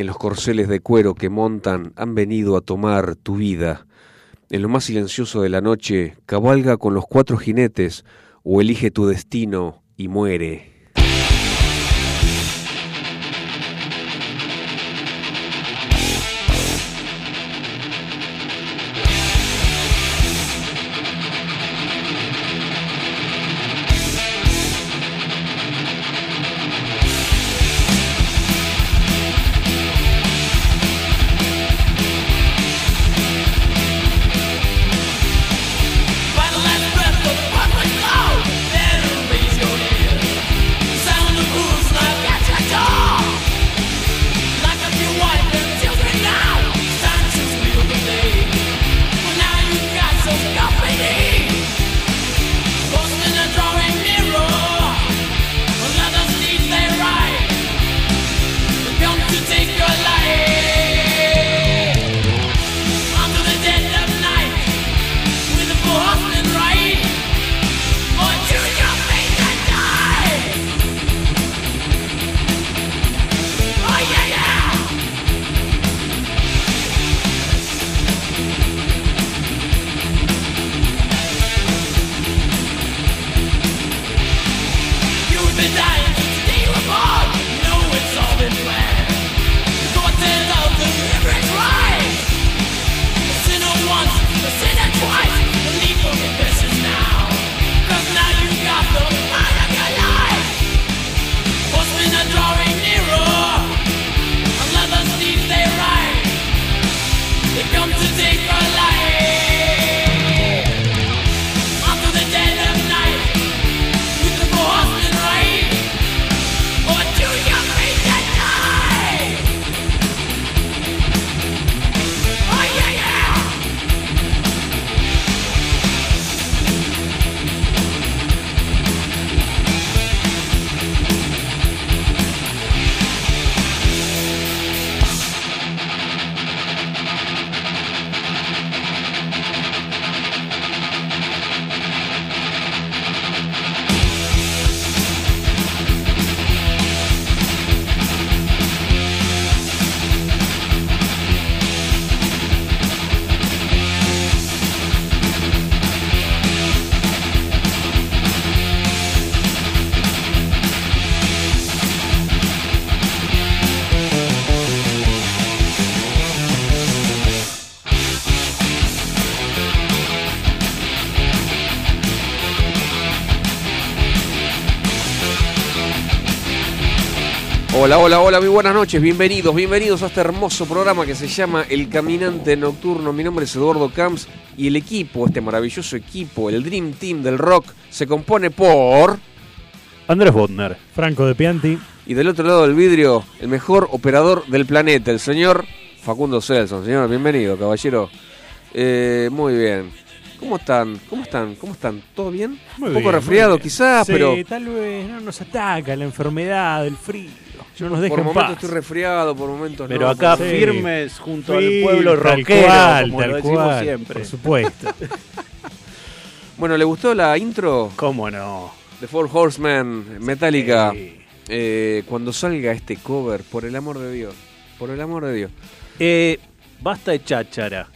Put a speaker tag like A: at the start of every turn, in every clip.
A: En los corceles de cuero que montan han venido a tomar tu vida. En lo más silencioso de la noche, cabalga con los cuatro jinetes o elige tu destino y muere. Hola, hola, hola, muy buenas noches, bienvenidos, bienvenidos a este hermoso programa que se llama El Caminante Nocturno. Mi nombre es Eduardo Camps y el equipo, este maravilloso equipo, el Dream Team del rock, se compone por...
B: Andrés Bodner.
C: Franco de Pianti.
A: Y del otro lado del vidrio, el mejor operador del planeta, el señor Facundo Celson. Señor, bienvenido, caballero. Eh, muy bien. ¿Cómo están? ¿Cómo están? ¿Cómo están? ¿Todo bien?
C: Muy
A: Un poco
C: bien,
A: resfriado quizás,
C: Sí,
A: pero
C: tal vez no nos ataca la enfermedad, el frío. No nos
A: por
C: en
A: momentos
C: paz.
A: estoy resfriado, por momentos
B: Pero
A: no.
B: acá
C: Sí.
B: firmes junto al pueblo rockero,
C: cual,
B: como lo decimos
C: cual,
B: siempre.
C: Por supuesto.
A: Bueno, ¿le gustó la intro
B: ¿Cómo no?
A: de Four Horsemen Metallica?
B: Sí.
A: Eh, cuando salga este cover, por el amor de Dios, por el amor de Dios.
B: Eh, basta de cháchara.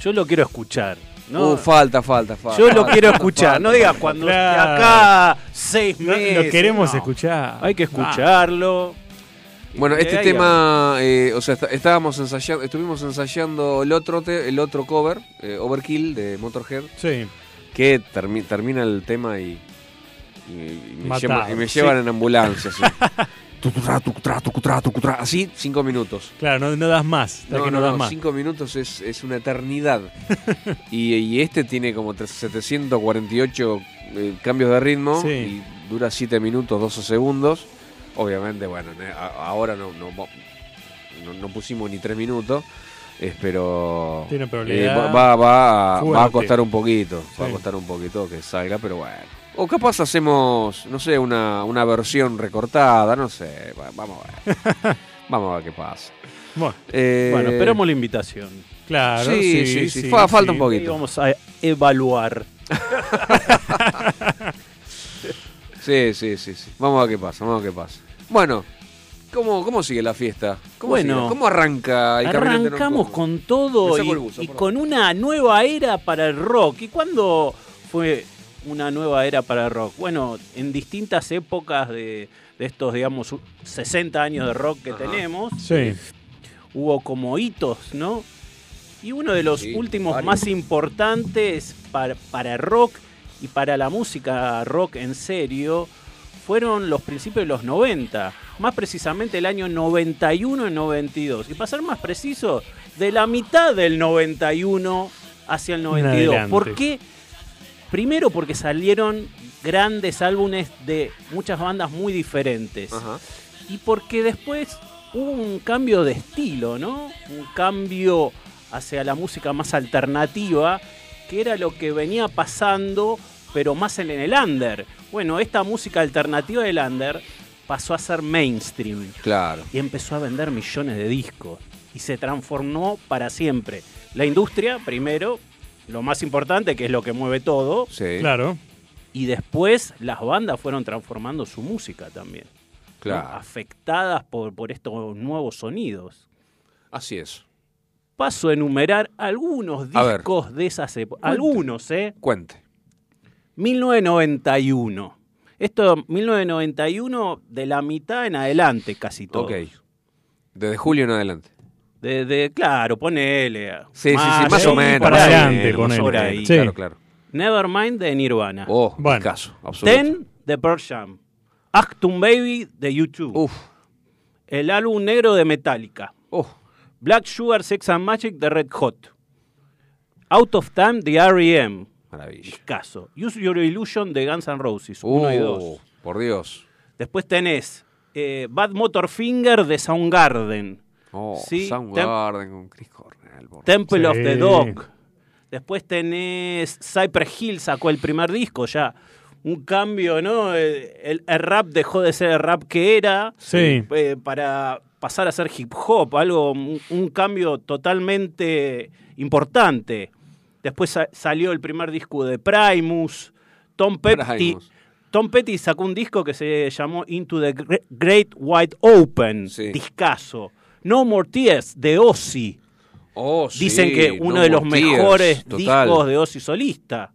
B: Yo lo quiero escuchar. ¿no?
A: Uh, falta, falta, falta.
B: Yo lo
A: falta,
B: quiero escuchar.
A: falta.
B: No digas cuando
C: Claro.
B: acá seis
C: No,
B: meses.
C: lo queremos
B: no.
C: escuchar.
B: Hay que
C: Ah,
B: escucharlo.
A: Bueno, este tema, eh, o sea, está- estábamos ensayando, estuvimos ensayando el otro, te- el otro cover, eh, Overkill de Motorhead,
C: sí.
A: que termi- termina el tema y, y- y me, llevan, y me
C: sí.
A: llevan en ambulancia. Así. Cinco minutos.
C: Claro, no, no das más.
A: No,
C: que
A: no,
C: no, das
A: no,
C: más.
A: cinco minutos es, es una eternidad. y, este tiene como tres- 748 eh, cambios de ritmo
C: Sí.
A: y dura 7 minutos 12 segundos. Obviamente, bueno, ahora no, no, no, no pusimos ni 3 minutos. Espero.
C: Tiene
A: eh, va, va, va, a- costar un poquito. Va a
C: Sí.
A: costar un poquito que salga, pero bueno. O capaz hacemos, no sé, una, una versión recortada, no sé. va- Vamos a ver. vamos a ver qué pasa.
C: Bueno,
A: Eh,
B: Bueno, esperamos la invitación.
C: claro.
A: sí, sí, sí, fa- falta un poquito.
B: Y vamos a evaluar.
A: Sí, sí, sí, sí. Vamos a ver qué pasa, vamos a ver qué pasa. Bueno, ¿cómo, cómo sigue la fiesta? ¿Cómo,
B: Bueno,
A: sigue? ¿Cómo arranca el
B: Arrancamos con todo y,
A: buzo,
B: con una nueva era para el rock. ¿Y cuándo fue una nueva era para el rock? Bueno, en distintas épocas de, de estos, digamos, 60 años de rock que
A: Ajá.
B: tenemos,
C: Sí.
B: hubo como hitos, ¿no? Y uno de los
A: Sí,
B: últimos
A: varios.
B: más importantes para, para el rock y para la música rock en serio fueron los principios de los 90, más precisamente el año 91 y 92. Y para ser más preciso, de la mitad del 91 hacia el 92.
C: adelante.
B: ¿Por qué? Primero porque salieron grandes álbumes de muchas bandas muy diferentes
A: Ajá.
B: y porque después hubo un cambio de estilo, ¿no? Un cambio hacia la música más alternativa, que era lo que venía pasando, pero más en el under. Bueno, esta música alternativa del under pasó a ser mainstream
A: Claro.
B: y empezó a vender millones de discos y se transformó para siempre. La industria, primero, lo más importante, que es lo que mueve todo,
A: Sí.
C: Claro.
B: y después las bandas fueron transformando su música también. ¿no?
A: Claro.
B: afectadas por, por estos nuevos sonidos.
A: Así es.
B: Paso a enumerar algunos
A: ver.
B: discos de esas épocas. Algunos, ¿eh?
A: Cuente.
B: 1991. Esto, 1991, de la mitad en adelante, casi todo.
A: Ok. Desde julio en adelante.
B: De, de- claro, ponele.
A: Sí, sí, sí, más o menos.
C: para
A: más
C: adelante, ponele.
B: por ahí.
C: Sí.
A: Claro, claro.
B: Nevermind de Nirvana.
A: Oh,
C: Bueno.
A: caso, absoluto.
B: Ten de Pearl Jam. Actum Baby de YouTube.
A: Uf.
B: El álbum negro de Metallica.
A: Oh.
B: Black Sugar Sex and Magic de Red Hot. Out of Time de R.E.M.
A: Maravilla.
B: Caso. Use Your Illusion de Guns N' Roses. Uno y dos.
A: Uh, por Dios.
B: Después tenés eh, Bad Motor Finger de Soundgarden.
A: Oh,
B: Sí,
A: Soundgarden con Chris Cornell. por-
B: Temple
C: Sí.
B: of the Dog. Después tenés Cypress Hill sacó el primer disco ya. Un cambio, ¿no? El, el- el rap dejó de ser el rap que era
C: Sí.
B: eh, para pasar a ser hip hop, algo, un, un cambio totalmente importante. Después sa- salió el primer disco de Primus. Tom Petty. Tom Petty sacó un disco que se llamó Into the Gre- Great Wide Open,
A: Sí.
B: discaso. No More Tears de Ozzy.
A: Oh, sí,
B: Dicen que uno
A: No
B: de los
A: Tears,
B: mejores
A: total.
B: discos de Ozzy solista.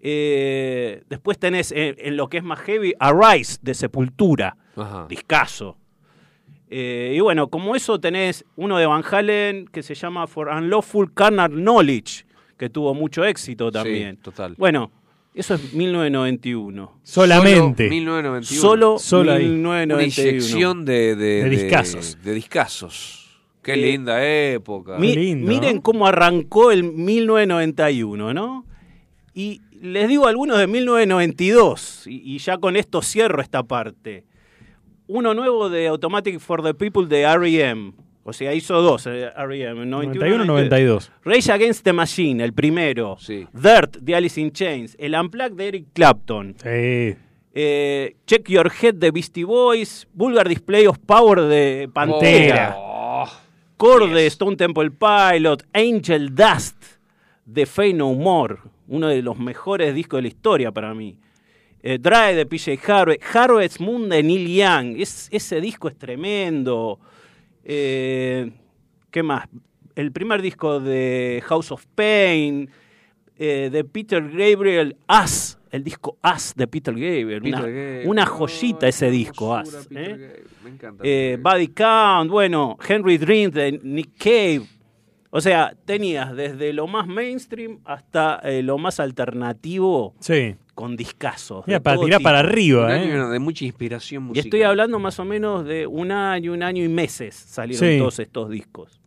B: Eh, después tenés eh, en lo que es más heavy, Arise de Sepultura,
A: Ajá.
B: Eh, y bueno, como eso tenés uno de Van Halen que se llama For Unlawful Carnal Knowledge, que tuvo mucho éxito también.
A: Sí, total.
B: Bueno, eso es 1991.
C: Solamente.
A: Solo 1991.
B: Solo,
C: Solo ahí.
A: Una
B: 1991.
A: inyección de, de,
C: De discazos.
A: De, discazos. Qué
B: Eh,
A: linda época.
B: Mi-
C: lindo,
B: miren
C: ¿no?
B: cómo arrancó el 1991, ¿no? Y les digo algunos de 1992, y, y ya con esto cierro esta parte. Uno nuevo de Automatic for the People de R.E.M. O sea, hizo dos eh, R.E.M. 91,
C: 91, 92.
B: Rage Against the Machine, el primero.
A: Sí.
B: Dirt de Alice in Chains. El Unplugged de Eric Clapton.
C: Sí.
B: eh, Check Your Head de Beastie Boys. Vulgar Display of Power de Pantera.
A: Oh,
B: Core de Stone Temple Pilot, Angel Dust de Fey No More, uno de los mejores discos de la historia para mí. Eh, Dry de PJ Harvey, Harvest Moon de Neil Young, es- ese disco es tremendo. Eh, ¿Qué más? El primer disco de House of Pain, eh, de Peter Gabriel, Us, el disco Us de Peter Gabriel,
A: Peter
B: una,
A: Gabriel.
B: una joyita ese disco.
A: Peter
B: ¿eh?
A: Me encanta.
B: Eh, Body Count, bueno, Henry Dreams de Nick Cave. O sea, tenías desde lo más mainstream hasta eh, lo más alternativo
C: Sí.
B: Con discazos.
C: Mira, para tirar
B: tipo.
C: para arriba,
A: Un
C: ¿eh?
A: año de mucha inspiración
B: Y
A: musical.
B: estoy hablando más o menos de un año, un año y meses salieron
C: Sí.
B: todos estos discos.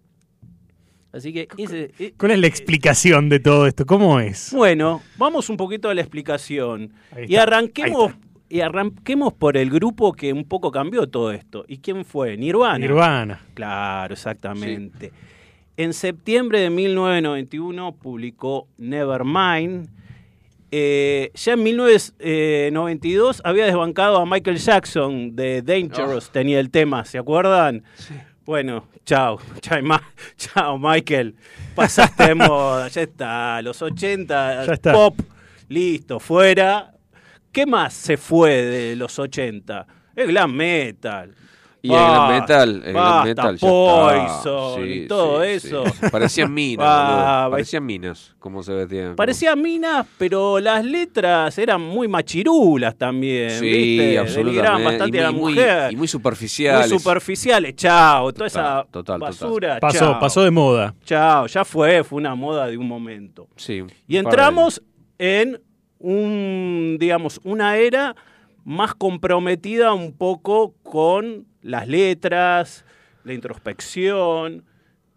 B: Así que ese, eh,
C: ¿Cuál es la explicación de todo esto? ¿Cómo es?
B: Bueno, vamos un poquito a la explicación.
C: Ahí
B: Y
C: está,
B: arranquemos,
C: ahí
B: y arranquemos por el grupo que un poco cambió todo esto. ¿Y quién fue? Nirvana.
C: Nirvana.
B: Claro, exactamente. En septiembre de 1991 publicó Nevermind. Eh, ya en 1992 había desbancado a Michael Jackson de Dangerous, tenía el tema, ¿se acuerdan? Bueno, chao, chao, Michael, pasaste de moda, ya está, los 80,
C: Ya está.
B: pop, listo, fuera. ¿Qué más se fue de los 80? El glam metal.
A: Y el
B: Basta,
A: metal, el
B: basta,
A: metal ya
B: Poison
A: está.
B: y todo
A: sí,
B: eso.
A: sí. Parecían minas, boludo. Parecían minas, como se vestían.
B: Parecía minas, pero las letras eran muy machirulas también.
A: Sí,
B: ¿viste?
A: absolutamente.
B: Bastante
A: y,
B: a la
A: muy-
B: mujer.
A: y muy superficiales.
B: Muy superficiales, chao. Toda esa
A: Total, total,
B: basura,
C: Pasó,
B: chao.
C: pasó de moda.
B: Chao, ya fue, fue una moda de un momento.
A: Sí,
B: Y entramos en un, digamos, una era más comprometida un poco con las letras, la introspección,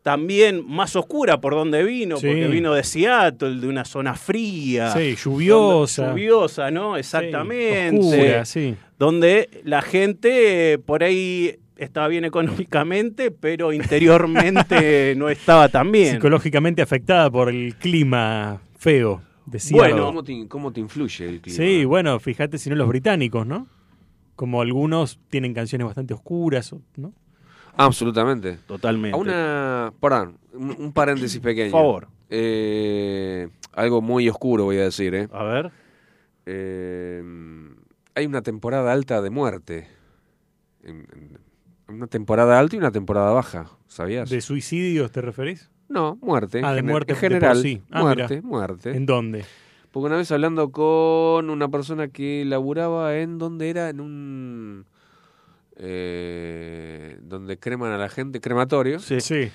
B: también más oscura por donde vino,
C: Sí.
B: porque vino de Seattle, de una zona fría.
C: Sí, lluviosa.
B: Lluviosa, ¿no?
C: Sí,
B: Exactamente.
C: oscura, sí.
B: Donde la gente eh, por ahí estaba bien económicamente, pero interiormente no estaba tan bien.
C: Psicológicamente afectada por el clima feo. Decía.
B: Bueno.
A: ¿Cómo te, cómo te influye el clima?
C: Sí, bueno, fíjate si no los británicos, ¿no? Como algunos tienen canciones bastante oscuras, ¿no?
A: Absolutamente.
B: Totalmente.
A: A una. Perdón, un, un paréntesis pequeño.
B: Por favor.
A: Eh, algo muy oscuro voy a decir, ¿eh?
B: A ver.
A: Eh, hay una temporada alta de muerte. Una temporada alta y una temporada baja, ¿sabías?
C: ¿De suicidios te referís?
A: No, muerte.
C: Ah, de muerte
A: en
C: de por
A: general.
C: sí. Ah,
A: muerte, muerte.
C: ¿En dónde?
A: Porque una vez hablando con una persona que laburaba en donde era en un eh, donde creman a la gente, crematorio.
B: Sí.
C: Sí.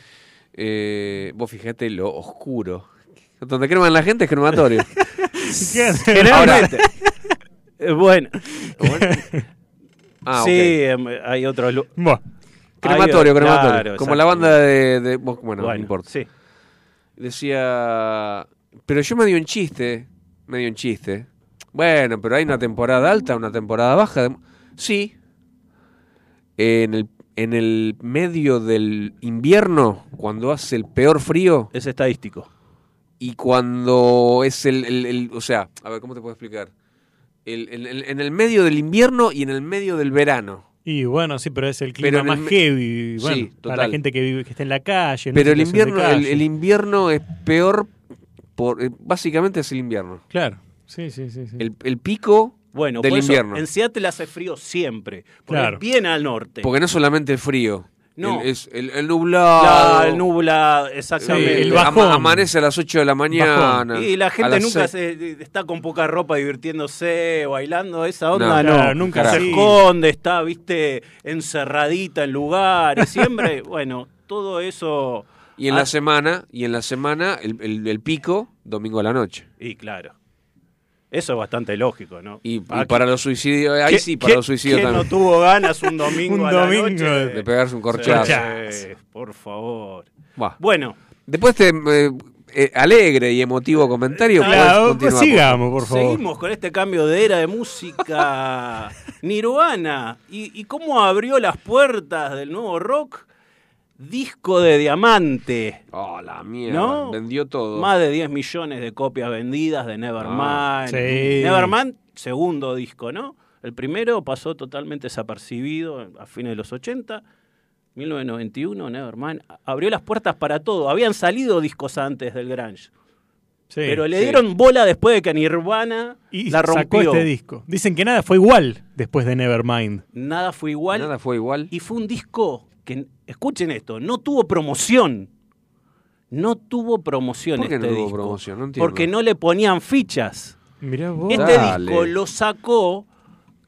A: Eh, vos fijate lo oscuro. Donde creman a la gente es crematorio.
B: Eh, bueno,
A: Bueno. Ah,
B: sí, em, hay otros. lu-
C: Buah.
A: Crematorio, crematorio.
B: claro,
A: Como la banda de, de- bueno, no
B: Bueno,
A: importa.
B: Sí.
A: Decía, pero yo medio en chiste, medio en chiste. Bueno, pero hay una temporada alta, una temporada baja. de- Sí. En el, en el medio del invierno, cuando hace el peor frío,
B: Es estadístico.
A: y cuando es el, el- el- o sea, a ver, ¿cómo te puedo explicar? El- el- el- en el medio del invierno y en el medio del verano.
C: Y bueno, sí, pero es el clima
A: el
C: más heavy. Bueno,
A: Sí,
C: para la gente que vive, que está en la calle. en
A: Pero el invierno, el invierno es peor, por, eh, básicamente es el invierno.
C: Claro. Sí, sí, sí. sí.
A: El, el pico
B: Bueno,
A: del
B: por eso,
A: invierno.
B: en Seattle hace frío siempre. Porque
C: Claro.
B: bien al norte.
A: Porque no solamente el frío,
B: No.
A: el, es el, el nublado.
B: La, el nubla, exactamente.
C: el
A: ama-
C: bajón.
A: amanece a las 8 de la mañana.
B: Y la gente nunca se, está con poca ropa divirtiéndose, bailando, esa onda
A: No,
B: no.
C: claro, nunca
B: se
C: sí.
B: esconde, está, viste, encerradita en lugares, siempre, bueno, todo eso.
A: Y en
B: Ah,
A: la semana, y en la semana el, el- el pico, domingo a la noche.
B: Y claro. Eso es bastante lógico, ¿no?
A: Y, y
B: Aquí-
A: para los suicidios, ahí
B: ¿qué-
A: sí, para los suicidios
B: quién
A: también.
B: no tuvo ganas un domingo
C: Un
B: a la
C: domingo
B: noche
C: de-
A: De pegarse un corchazo.
B: Sí, por favor. Bueno,
A: Después de este eh, alegre y emotivo comentario,
C: Claro,
A: continuar,
C: sigamos, por favor.
B: Seguimos con este cambio de era de música Nirvana. ¿Y, y cómo abrió las puertas del nuevo rock? Disco de diamante.
A: Oh, la mierda.
B: ¿No?
A: Vendió todo.
B: Más de 10 millones de copias vendidas de Nevermind.
A: Ah,
C: sí.
B: Nevermind, segundo disco, ¿no? El primero pasó totalmente desapercibido a fines de los 80. 1991, Nevermind. Abrió las puertas para todo. Habían salido discos antes del Grunge.
C: Sí.
B: pero le
A: sí.
B: dieron bola después de que Nirvana
C: y
B: la
C: sacó
B: rompió.
C: este disco. Dicen que nada fue igual después de Nevermind.
B: Nada fue igual.
A: Nada fue igual.
B: Y fue un disco que, escuchen esto, no tuvo promoción. No tuvo promoción
A: ¿Por qué
B: este
A: no tuvo
B: disco.
A: promoción? No entiendo.
B: porque no le ponían fichas.
C: Mirá vos.
B: Este
A: Dale.
B: disco lo sacó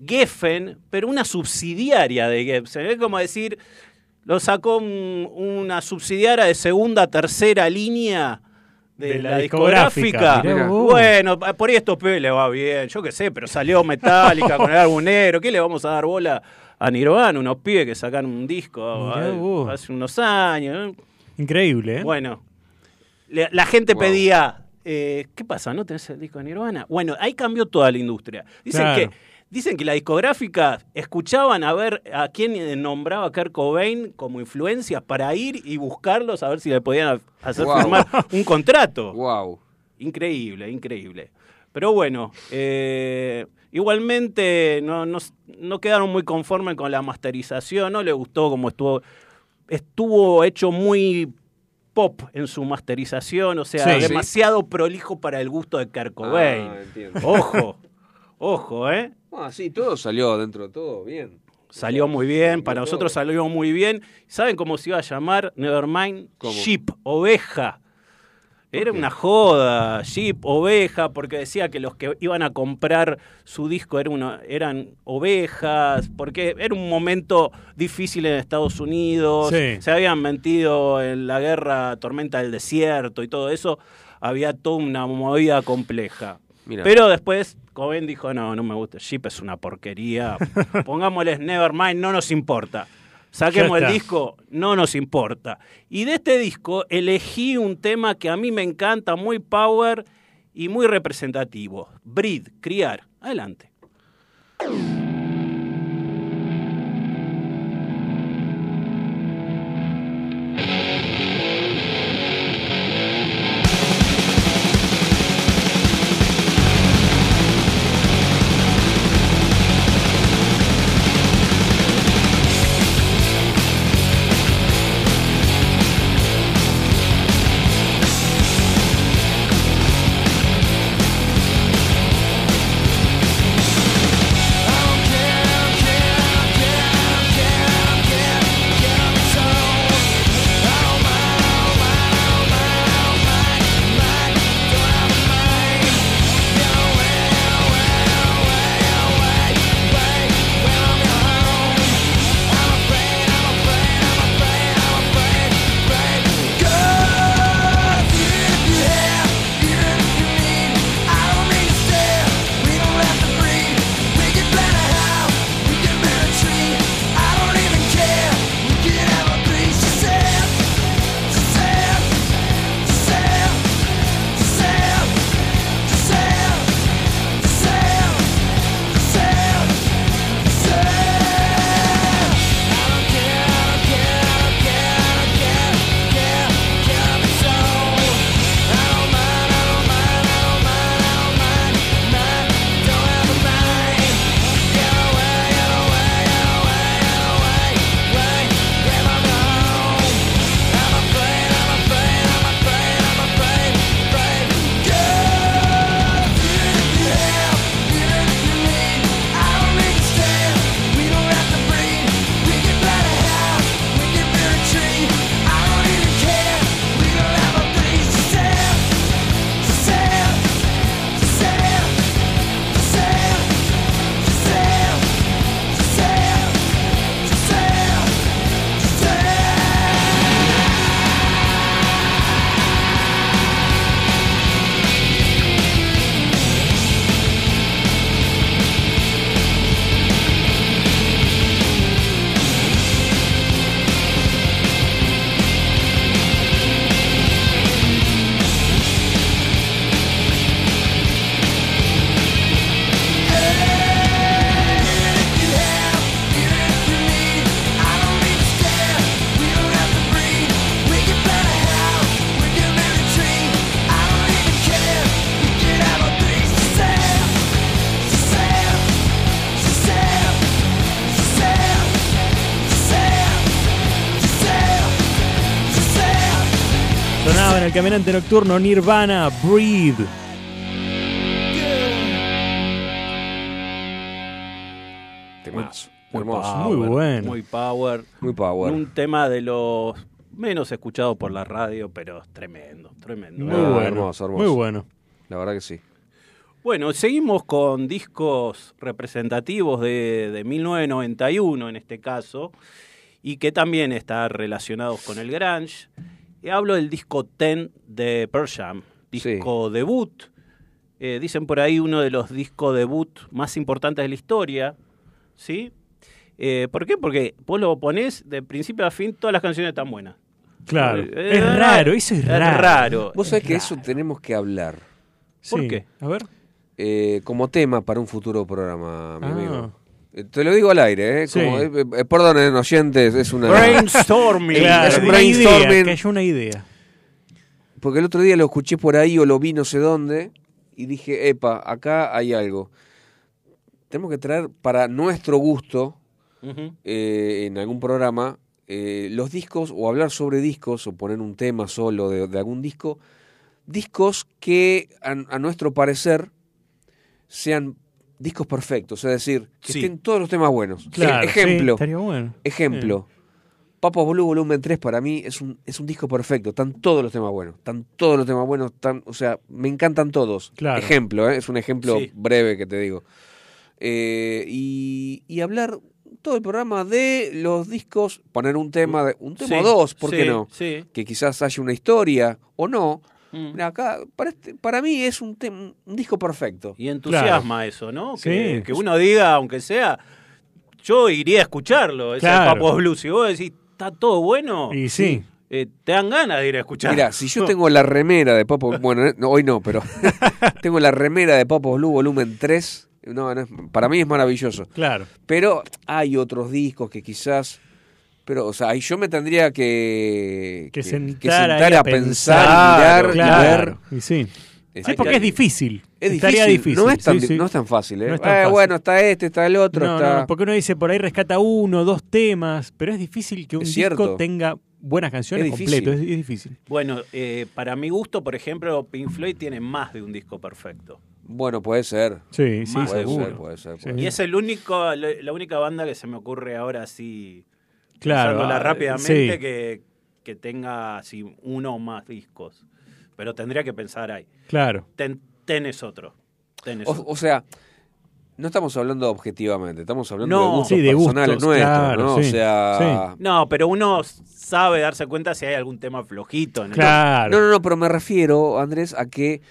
B: Geffen, pero una subsidiaria de Geffen. Es como decir, lo sacó un- una subsidiaria de segunda, tercera línea de,
C: De la
B: la,
C: discográfica.
B: Bueno, por ahí a estos pibes le va bien, yo qué sé, pero salió Metallica con el álbum negro. ¿Qué le vamos a dar bola a Nirvana? Unos pibes que sacaron un disco
C: Mirá
B: hace unos años.
C: Increíble, ¿eh?
B: Bueno, la gente
A: Wow.
B: pedía, eh, ¿qué pasa? ¿No tenés el disco de Nirvana? Bueno, ahí cambió toda la industria. Dicen
C: Claro.
B: que Dicen que la discográfica escuchaban a ver a quién nombraba a Kurt Cobain como influencias para ir y buscarlos a ver si le podían hacer
A: Wow.
B: firmar un contrato.
A: Wow.
B: Increíble, increíble. Pero bueno, eh, igualmente no, no, no quedaron muy conformes con la masterización, no le gustó como estuvo. Estuvo hecho muy pop en su masterización, o sea,
C: Sí.
B: demasiado prolijo para el gusto de Kurt Cobain.
A: Ah.
B: Ojo, ojo, ¿eh?
A: Ah, sí, todo salió dentro de todo bien.
B: Salió muy bien, para nosotros salió muy bien. ¿Saben cómo se iba a llamar? Nevermind. Sheep, oveja. Era una joda, Sheep, oveja, porque decía que los que iban a comprar su disco eran, una- eran ovejas, porque era un momento difícil en Estados Unidos,
C: Sí.
B: se habían metido en la guerra Tormenta del Desierto y todo eso, había toda una movida compleja. Pero después Coben dijo, no, no me gusta, Sheep es una porquería, pongámosles Nevermind, no nos importa. Saquemos el disco, no nos importa. Y de este disco elegí un tema que a mí me encanta, muy power y muy representativo. Breed, criar. Adelante.
C: El caminante nocturno Nirvana, Breathe.
A: Temazo.
B: Muy
A: Hermoso.
B: power,
C: Muy bueno.
B: Muy power.
A: Muy power.
B: Un tema de los menos escuchados por la radio, pero tremendo, tremendo.
C: Muy
A: Ah,
C: bueno.
A: hermoso, hermoso.
C: Muy bueno.
A: La verdad que sí.
B: Bueno, seguimos con discos representativos de, de 1991 en este caso, y que también están relacionados con el grunge. Y hablo del disco 10 de Pearl Jam, disco debut. Eh, dicen por ahí uno de los discos debut más importantes de la historia, ¿sí? Eh, ¿Por qué? Porque vos lo ponés de principio a fin, todas las canciones están buenas.
C: Claro.
B: Eh,
C: es raro, eso es raro.
B: raro.
A: Vos sabés
B: es
A: que
B: raro.
A: eso tenemos que hablar.
B: ¿Por
C: Sí.
B: qué?
C: A ver.
A: eh, como tema para un futuro programa, mi
C: Ah.
A: amigo. Te lo digo al aire, ¿eh?
C: Sí.
A: Como, eh, eh, perdonen, oyentes, es una...
B: Brainstorming.
C: Claro,
A: es un
C: una idea,
A: brainstorming.
C: que haya una idea.
A: Porque el otro día lo escuché por ahí o lo vi no sé dónde y dije, epa, acá hay algo. Tenemos que traer para nuestro gusto eh, en algún programa eh, los discos o hablar sobre discos o poner un tema solo de, de algún disco, discos que a, a nuestro parecer sean discos perfectos, es decir, que
B: Sí.
A: estén todos los temas buenos.
C: Claro,
A: E- ejemplo,
C: sí, estaría bueno.
A: ejemplo. Papas Blue Volumen 3 para mí es un, es un disco perfecto, están todos los temas buenos, están todos los temas buenos, están, o sea, me encantan todos.
C: Claro.
A: Ejemplo, ¿eh? es un ejemplo
B: Sí.
A: breve que te digo. Eh, y, y hablar todo el programa de los discos, poner un tema, de, un tema
B: Sí,
A: o dos, ¿por qué
B: sí,
A: no?
B: Sí.
A: Que quizás haya una historia o no.
B: Mm.
A: Mirá, acá, para, este- para mí es un, un disco perfecto.
B: Y entusiasma eso, ¿no? Que,
C: Sí.
B: que uno diga, aunque sea, yo iría a escucharlo, ese
C: Claro.
B: Papo Blues. Si vos decís, está todo bueno,
C: Y sí.
B: eh, te dan ganas de ir a escuchar.
A: Mira, si yo tengo la remera de Papo, bueno, eh, no, hoy no, pero tengo la remera de Papo Blue volumen 3, no, no es- para mí es maravilloso.
C: Claro.
A: Pero hay otros discos que quizás, pero, o sea, ahí yo me tendría que,
C: Que,
A: que-
C: sentar,
A: que sentar
C: ahí
A: a pensar, mirar
C: claro.
A: y ver.
C: Y sí.
A: Es-
C: Sí, porque
B: que-
C: es difícil.
A: Es
C: Estaría
A: difícil, no es tan,
C: sí,
A: di-
C: sí.
A: no es tan fácil, ¿eh?
C: No es tan
A: Eh,
C: fácil.
A: Bueno, está este, está el otro,
C: No,
A: está...
C: no, porque uno dice por ahí rescata uno, dos temas, pero es difícil que un disco
A: cierto.
C: tenga buenas canciones
A: Es
C: completo, es, es difícil.
B: Bueno, eh, para mi gusto, por ejemplo, Pink Floyd tiene más de un disco perfecto.
A: Bueno, puede ser.
C: Sí, sí,
A: Puede
C: seguro.
A: ser, puede ser.
C: Sí.
A: puede
B: Y
A: ser.
B: es el único, la la única banda que se me ocurre ahora así,
C: Claro.
B: pensándola
C: ah,
B: rápidamente,
C: sí.
B: que, que tenga así uno o más discos. Pero tendría que pensar ahí.
C: Claro.
B: Ten, tenés otro. Tenés
A: O,
B: otro.
A: o sea, no estamos hablando objetivamente, estamos hablando
B: No.
A: de gustos
C: Sí, de
A: personales
C: gustos,
A: nuestros,
C: claro,
A: ¿no?
C: sí,
A: O sea,
B: No, pero uno sabe darse cuenta si hay algún tema flojito. En el-
C: Claro.
A: no, no, no, pero me refiero, Andrés, a que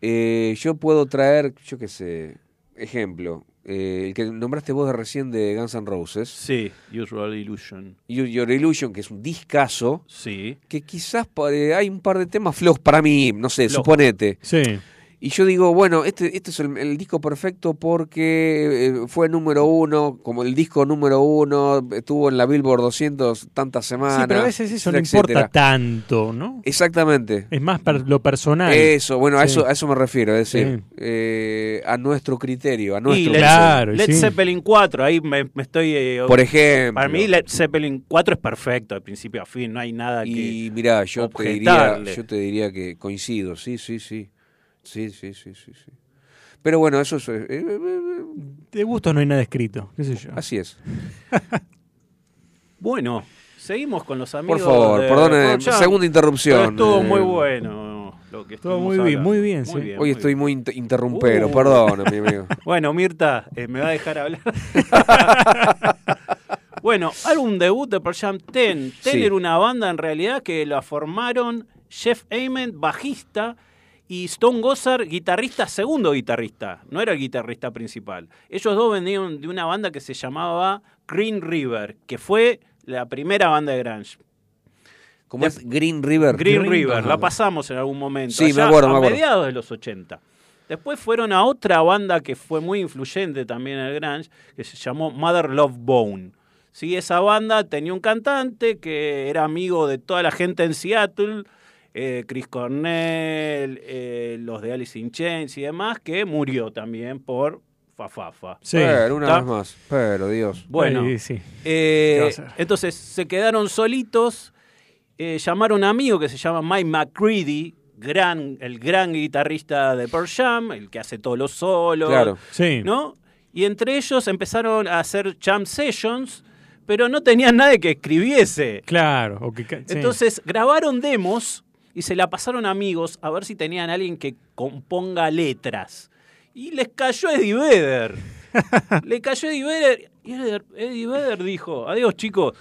A: eh, yo puedo traer, yo qué sé, ejemplo, eh, el que nombraste vos de recién de Guns N' Roses,
B: Sí, Usual Illusion.
A: Your, Your Illusion, que es un discazo,
B: Sí.
A: que quizás pare- hay un par de temas flojos para mí, no sé,
B: Flojo.
A: suponete.
C: Sí.
A: Y yo digo, bueno, este, este es el, el disco perfecto porque eh, fue número uno, como el disco número uno, estuvo en la Billboard 200 tantas semanas.
C: Sí, pero a veces eso no importa
A: etcétera.
C: tanto, ¿no?
A: Exactamente.
C: Es más per- lo personal.
A: Eso, bueno, a, eso, a eso me refiero, es decir,
C: Sí.
A: eh, a nuestro criterio, a
B: Y
A: nuestro
B: Led,
C: Claro,
B: Led
C: sí.
B: Zeppelin 4, ahí me, me estoy... eh,
A: Por ejemplo.
B: Para mí Led Zeppelin 4 es perfecto, de principio a fin, no hay nada que...
A: Y mira, yo te diría, yo te diría que coincido, sí, sí, sí. Sí, sí, sí, sí, sí. Pero bueno, eso es. eh, eh, eh,
C: De gustos no hay nada escrito, qué sé yo.
A: así es.
B: Bueno, seguimos con los amigos
A: Por favor,
B: de
A: perdone, segunda
B: Pero
A: interrupción.
B: Estuvo
A: eh,
B: muy bueno lo que
C: Estuvo
B: estuvimos
C: muy bien,
B: hablando.
C: muy bien, sí.
A: Hoy
B: muy
A: estoy
B: bien.
A: muy inter- interrumpero,
B: Uh.
A: perdón, mi amigo.
B: Bueno, Mirta, eh, ¿me va a dejar hablar? bueno, álbum debut de Pearl Jam, Ten. Ten
A: Sí.
B: era una banda en realidad que la formaron Jeff Ament, bajista, y Stone Gossard, guitarrista, segundo guitarrista. No era el guitarrista principal. Ellos dos venían de una banda que se llamaba Green River, que fue la primera banda de grunge.
A: ¿Cómo es? Green River.
B: Green River, la pasamos en algún momento.
A: Sí, me acuerdo,
B: a
A: me acuerdo.
B: mediados de los 80. Después fueron a otra banda que fue muy influyente también en el grunge, que se llamó Mother Love Bone. Sí, esa banda tenía un cantante que era amigo de toda la gente en Seattle, eh, Chris Cornell, eh, los de Alice in Chains y demás, que murió también por fafafa.
C: Sí.
A: Pero una
B: ¿Está?
A: vez más. Pero, Dios.
B: Bueno,
C: Sí, sí.
B: eh, entonces se quedaron solitos, eh, llamaron a un amigo que se llama Mike McCready, gran, el gran guitarrista de Pearl Jam, el que hace todos los solos,
A: Claro.
C: Sí.
B: ¿no? Y entre ellos empezaron a hacer jam sessions, pero no tenían nadie que escribiese.
C: Claro. o que sí.
B: Entonces grabaron demos y se la pasaron a amigos a ver si tenían alguien que componga letras. Y les cayó Eddie Vedder. Le cayó Eddie Vedder. Y Eddie- Eddie Vedder dijo, adiós chicos.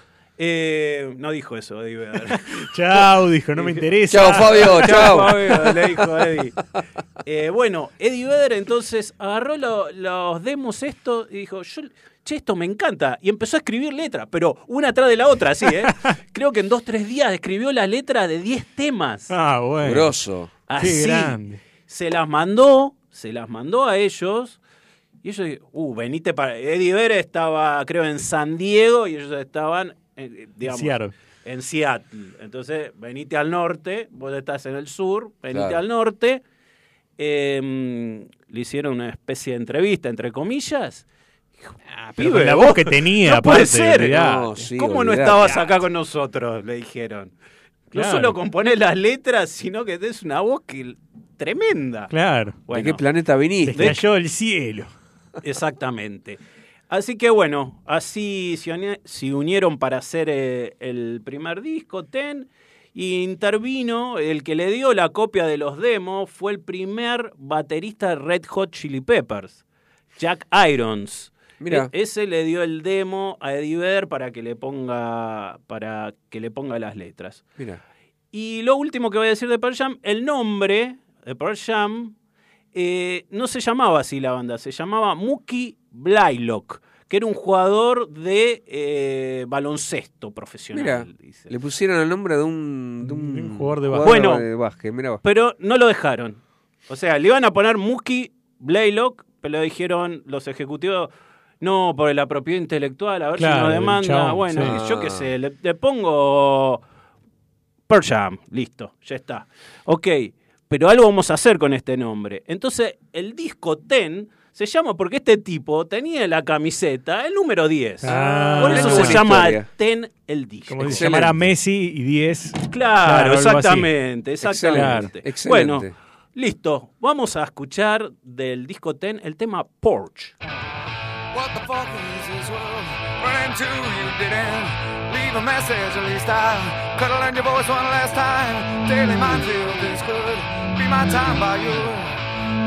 B: Eh, no dijo eso Eddie Vedder.
C: Chao, dijo, no me interesa.
A: Chao, Fabio, chao.
B: Fabio, le dijo Eddie. Eh, bueno, Eddie Vedder entonces agarró lo- los demos esto y dijo, yo, che, esto me encanta. Y empezó a escribir letras, pero una atrás de la otra, así, ¿eh? Creo que en dos, tres días escribió la letra de 10 temas.
C: Ah, bueno.
A: Grosso.
C: Qué
B: Así.
C: grande.
B: Se las mandó se las mandó a ellos. Y ellos dijeron, uh, venite para. Eddie Vedder estaba, creo, en San Diego y ellos estaban, eh, digamos,
C: Seattle.
B: en Seattle. Entonces, venite al norte, vos estás en el sur, venite
A: Claro.
B: al norte. Eh, le hicieron una especie de entrevista, entre comillas.
C: Ah, pero
B: Pibe,
C: con la voz que tenía,
B: no puede ser.
C: olvidate.
A: No, sí,
B: ¿Cómo no estabas acá con nosotros? Le dijeron. No solo componés las letras, sino que tenés una voz que tremenda.
C: Claro.
B: Bueno,
A: ¿De qué planeta viniste?
C: Descayó el cielo.
B: Exactamente. Así que bueno, así se unieron para hacer eh, el primer disco, Ten, y intervino, el que le dio la copia de los demos fue el primer baterista de Red Hot Chili Peppers, Jack Irons.
A: Mira.
B: E- ese le dio el demo a Eddie Vedder para que le ponga para que le ponga las letras.
A: Mira.
B: Y lo último que voy a decir de Pearl Jam, el nombre de Pearl Jam eh, no se llamaba así la banda, se llamaba Mookie Blaylock, que era un jugador de eh, baloncesto profesional.
A: Mira,
B: dice.
A: le pusieron el nombre de un, de un,
C: jugador de
B: básquet. Bueno.
A: de básquet, mirá.
B: Pero no lo dejaron. O sea, le iban a poner Mookie Blaylock, pero le dijeron los ejecutivos, no, por la propiedad intelectual, a ver
C: Claro,
B: si nos demanda.
C: chabón,
B: bueno,
A: sí.
B: yo qué sé, le, le pongo Pearl Jam, listo, ya está. Ok, pero algo vamos a hacer con este nombre. Entonces, el disco Ten se llama porque este tipo tenía en la camiseta el número 10.
C: Ah,
B: Por eso se llama
A: historia.
B: Ten el disco.
C: Como si se llamara Messi y 10.
B: Claro,
C: Claro,
B: exactamente, exactamente.
A: Excelente, excelente.
B: Bueno, listo. Vamos a escuchar del disco Ten el tema Porch.
D: What the fuck is this world? Running to you didn't leave a message. At least I could have learned your voice one last time. Daily minefield this could be my time by you.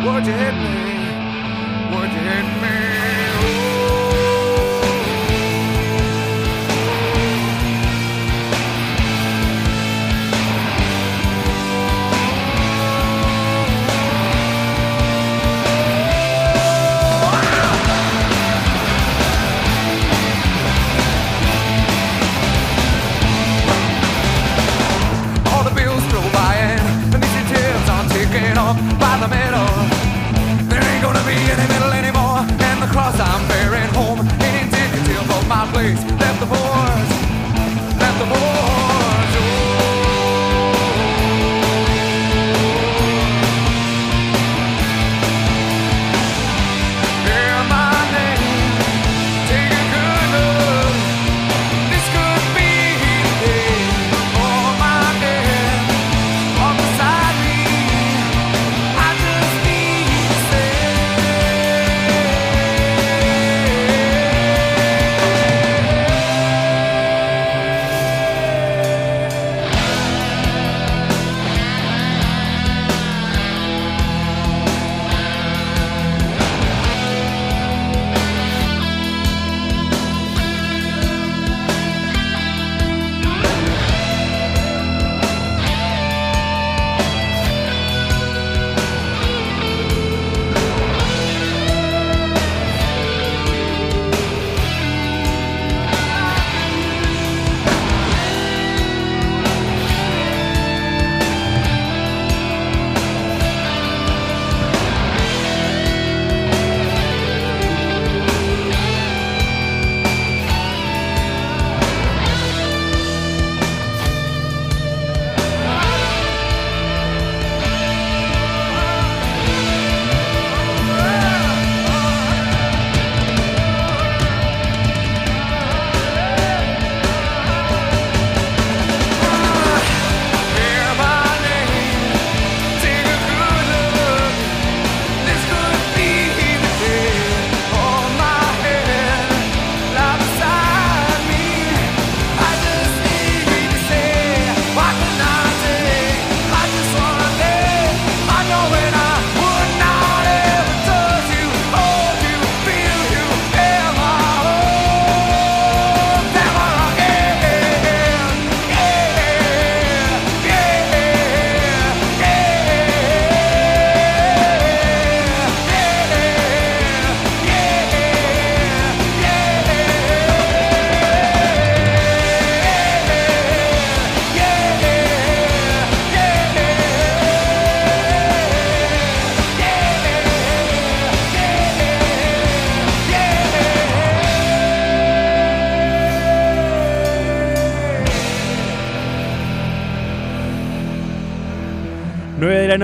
D: Would you hit me? Would you hit me? I'm bearing home. It indicative
C: for my place.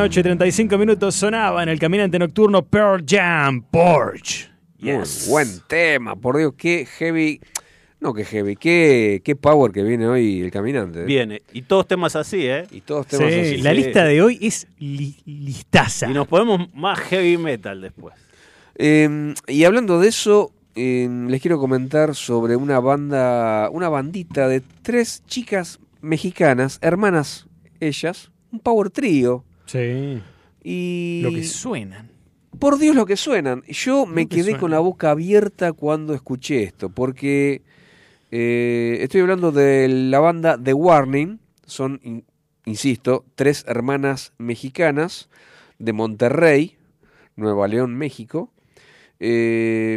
C: Noche, 35 minutos, sonaba en el caminante nocturno Pearl Jam Porch.
A: Yes. buen tema, por Dios, qué heavy. No, qué heavy, qué, qué power que viene hoy el caminante. ¿eh?
B: Viene, y todos temas así, ¿eh?
A: Y todos temas
C: Sí,
A: así.
C: la lista de hoy es li- listaza.
B: Y nos ponemos más heavy metal después.
A: Eh, y hablando de eso, eh, les quiero comentar sobre una banda, una bandita de tres chicas mexicanas, hermanas ellas, un power trío.
C: Sí.
A: Y
C: Lo que suenan.
A: por Dios lo que suenan. Yo me quedé con la boca abierta cuando escuché esto, porque eh, estoy hablando de la banda The Warning, son, in- insisto, tres hermanas mexicanas de Monterrey, Nueva León, México. Eh,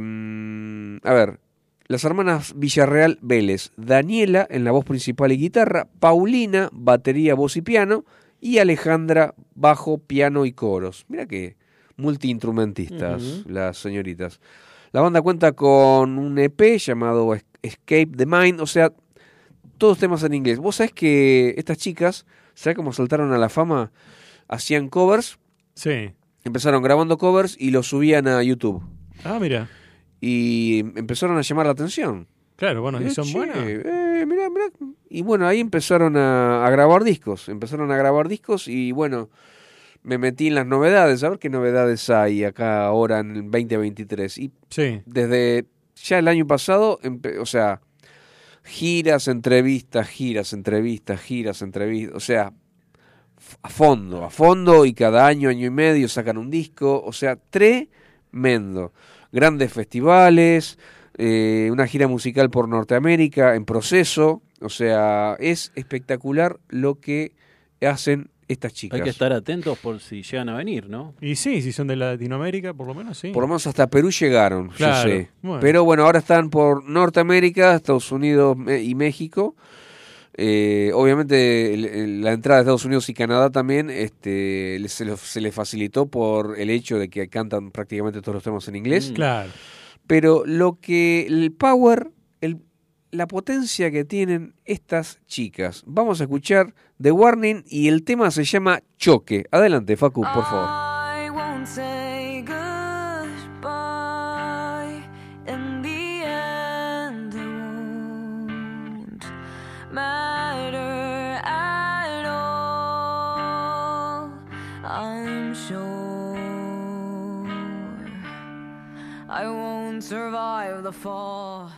A: a ver, las hermanas Villarreal Vélez, Daniela en la voz principal y guitarra, Paulina, batería, voz y piano, y Alejandra, bajo, piano y coros. Mira que multiinstrumentistas las señoritas. La banda cuenta con un EP llamado Es- Escape the Mind, o sea, todos temas en inglés. Vos sabés que estas chicas, ¿sabés cómo saltaron a la fama? Hacían covers,
C: Sí.
A: empezaron grabando covers y los subían a YouTube.
C: Ah, mira.
A: Y empezaron a llamar la atención.
C: Claro, bueno, y son
A: che,
C: buenas.
A: eh, mirá, mirá. Y bueno, ahí empezaron a, a grabar discos. Empezaron a grabar discos y bueno, me metí en las novedades. A ver qué novedades hay acá ahora en el 2023. Y
C: Sí.
A: desde ya el año pasado, o sea, giras, entrevistas, giras, entrevistas, giras, entrevistas. O sea, a fondo, a fondo. Y cada año, año y medio sacan un disco. O sea, tremendo. Grandes festivales, eh, una gira musical por Norteamérica en proceso. O sea, es espectacular lo que hacen estas chicas.
B: Hay que estar atentos por si llegan a venir, ¿no?
C: Y sí, si son de Latinoamérica, por lo menos sí.
A: Por lo menos hasta Perú llegaron,
C: Claro,
A: yo sé.
C: bueno.
A: Pero bueno, ahora están por Norteamérica, Estados Unidos eh, y México. Eh, obviamente la entrada de Estados Unidos y Canadá también este, se, lo- se le facilitó por el hecho de que cantan prácticamente todos los temas en inglés.
B: Mm.
C: Claro.
A: Pero lo que el power, el, la potencia que tienen estas chicas. Vamos a escuchar The Warning y el tema se llama Choque. Adelante, Facu, por favor.
E: The fall.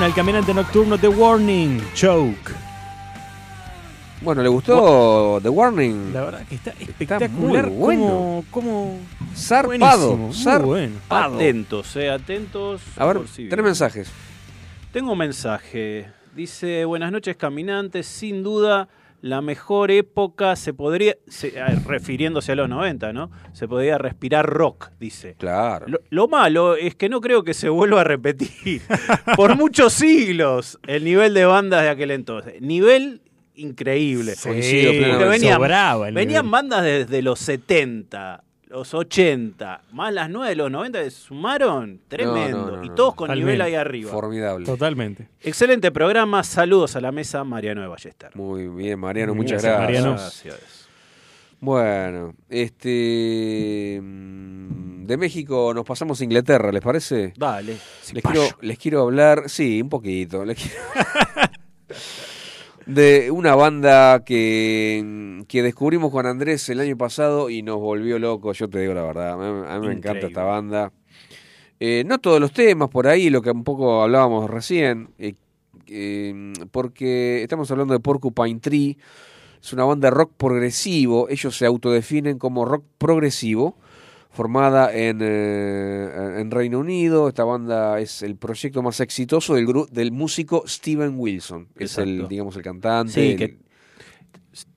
C: Al caminante nocturno The Warning, Choke.
A: Bueno, ¿le gustó The Warning?
C: La verdad que está espectacular.
A: muy bueno.
C: Como, como
A: Zarpado,
C: muy
A: zarpado.
C: bueno.
B: Atentos, eh, atentos.
A: A ver,
B: si
A: tres mensajes.
B: Tengo un mensaje. Dice, buenas noches caminantes, sin duda la mejor época se podría, se- refiriéndose a los 90, ¿no? Se podría respirar rock, dice.
A: Claro.
B: Lo, lo malo es que no creo que se vuelva a repetir por muchos siglos el nivel de bandas de aquel entonces. Nivel increíble.
A: Coincido.
B: Porque venían,
C: Sobraba el
B: venían
C: nivel.
B: bandas desde los 70, los 80, más las 9 de los 90 que sumaron, tremendo.
A: no, no,
B: y todos con
C: Totalmente.
B: nivel ahí arriba.
A: Formidable.
C: Totalmente.
B: Excelente programa, saludos a la mesa, Mariano de Ballester.
A: Muy bien, Mariano,
C: Muy
A: muchas
C: bien,
A: gracias.
C: Mariano.
B: Gracias.
A: Bueno, este mm, de México nos pasamos a Inglaterra, ¿les parece?
B: Dale.
A: Les quiero, les quiero hablar, sí, un poquito. les quiero- de una banda que, que descubrimos con Andrés el año pasado y nos volvió locos, yo te digo la verdad. A mí, a mí me encanta esta banda. Eh, no todos los temas por ahí, lo que un poco hablábamos recién, eh, eh, porque estamos hablando de Porcupine Tree. Es una banda de rock progresivo. Ellos se autodefinen como rock progresivo, formada en, eh, en Reino Unido. Esta banda es el proyecto más exitoso del, gru- del músico Steven Wilson. Es el,
B: Exacto.
A: digamos, el cantante.
B: Sí,
A: el-
B: que-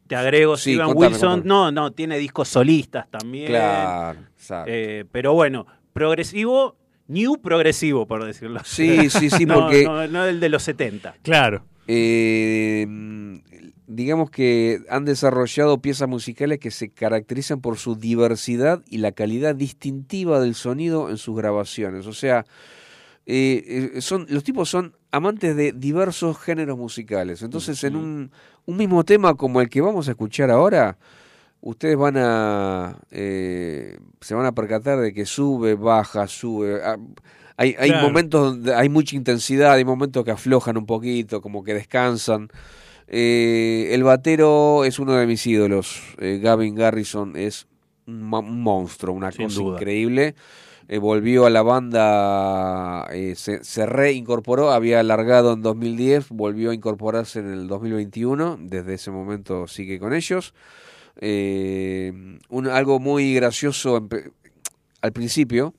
B: Te agrego,
A: Sí,
B: Steven
A: contame,
B: Wilson.
A: contame.
B: No, no, tiene discos solistas también.
A: Claro, exacto.
B: Eh, pero bueno, progresivo, new progresivo, por decirlo así.
A: Sí, sí, sí,
B: No,
A: porque
B: no, no el de los 70.
C: Claro.
A: eh, digamos que han desarrollado piezas musicales que se caracterizan por su diversidad y la calidad distintiva del sonido en sus grabaciones. O sea, eh, eh, son, los tipos son amantes de diversos géneros musicales. Entonces, en un, un mismo tema como el que vamos a escuchar ahora, ustedes van a eh, se van a percatar de que sube, baja, sube. Ah, Hay, hay
C: Claro.
A: momentos donde hay mucha intensidad, hay momentos que aflojan un poquito, como que descansan. Eh, el batero es uno de mis ídolos. Eh, Gavin Garrison es un, monstruo, una
B: Sin
A: cosa
B: duda.
A: increíble. Eh, volvió a la banda, se, se reincorporó, había alargado en 2010, volvió a incorporarse en el 2021, desde ese momento sigue con ellos. Un- algo muy gracioso al principio,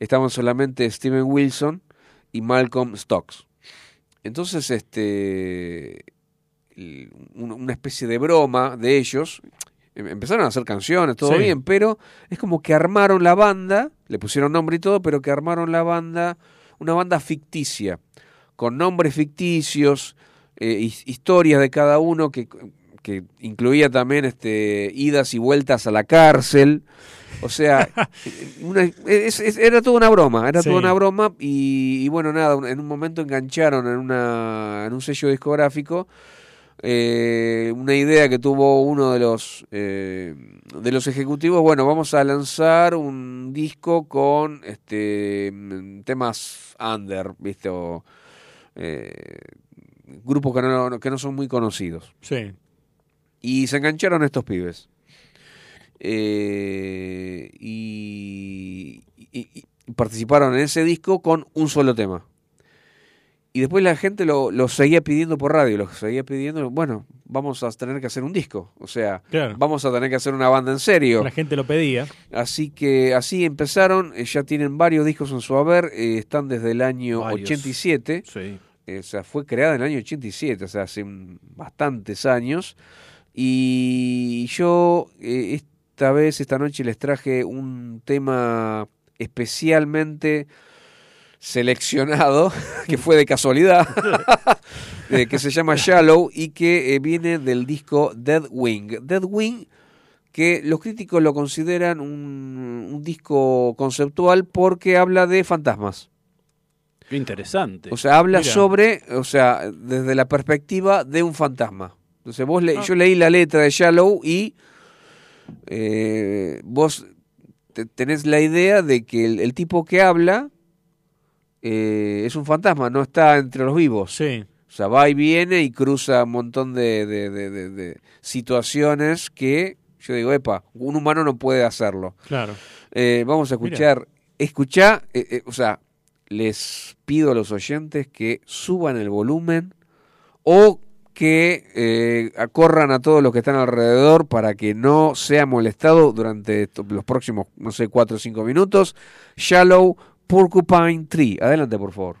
A: estaban solamente Steven Wilson y Malcolm Stokes. Entonces, este, una especie de broma de ellos. em- Empezaron a hacer canciones, todo
C: Sí.
A: bien, pero es como que armaron la banda, le pusieron nombre y todo, pero que armaron la banda, una banda ficticia, con nombres ficticios, eh, his- historias de cada uno que, que incluía también este, idas y vueltas a la cárcel. O sea, una- es- es- era toda una broma, era
C: Sí.
A: toda una broma y, y bueno, nada, en un momento engancharon en, una, en un sello discográfico eh, una idea que tuvo uno de los eh, de los ejecutivos, bueno, vamos a lanzar un disco con este temas under, ¿viste? O, eh, grupos que no, que no son muy conocidos.
C: Sí.
A: Y se engancharon estos pibes. Eh, y, y- y participaron en ese disco con un solo tema. Y después la gente lo, lo seguía pidiendo por radio, lo seguía pidiendo, bueno, vamos a tener que hacer un disco. O sea,
C: Claro.
A: vamos a tener que hacer una banda en serio.
C: La gente lo pedía.
A: Así que así empezaron, eh, ya tienen varios discos en su haber, eh, están desde el año
B: Varios.
A: 87.
B: Sí.
A: Eh, o sea, fue creada en el año 87, o sea, hace bastantes años. Y yo eh, esta vez, esta noche, les traje un tema especialmente seleccionado, que fue de casualidad, eh, que se llama Shallow y que eh, viene del disco Dead Wing. Dead Wing, que los críticos lo consideran un, un disco conceptual porque habla de fantasmas.
B: Qué interesante.
A: O sea, habla
C: Mira.
A: sobre, o sea, desde la perspectiva de un fantasma. Entonces, vos le-
C: Ah.
A: yo leí la letra de Shallow y eh, vos te- tenés la idea de que el, el tipo que habla eh, es un fantasma, no está entre los vivos.
C: Sí.
A: O sea, va y viene y cruza un montón de, de, de, situaciones que yo digo, epa, un humano no puede hacerlo.
C: Claro.
A: Eh, vamos a escuchar, Mira. Eh, o sea,
D: les pido a los oyentes que suban el volumen o que acorran a todos los que están alrededor para que no sea molestado durante los próximos, no sé, cuatro o cinco minutos. Shallow Porcupine Tree. Adelante, por favor.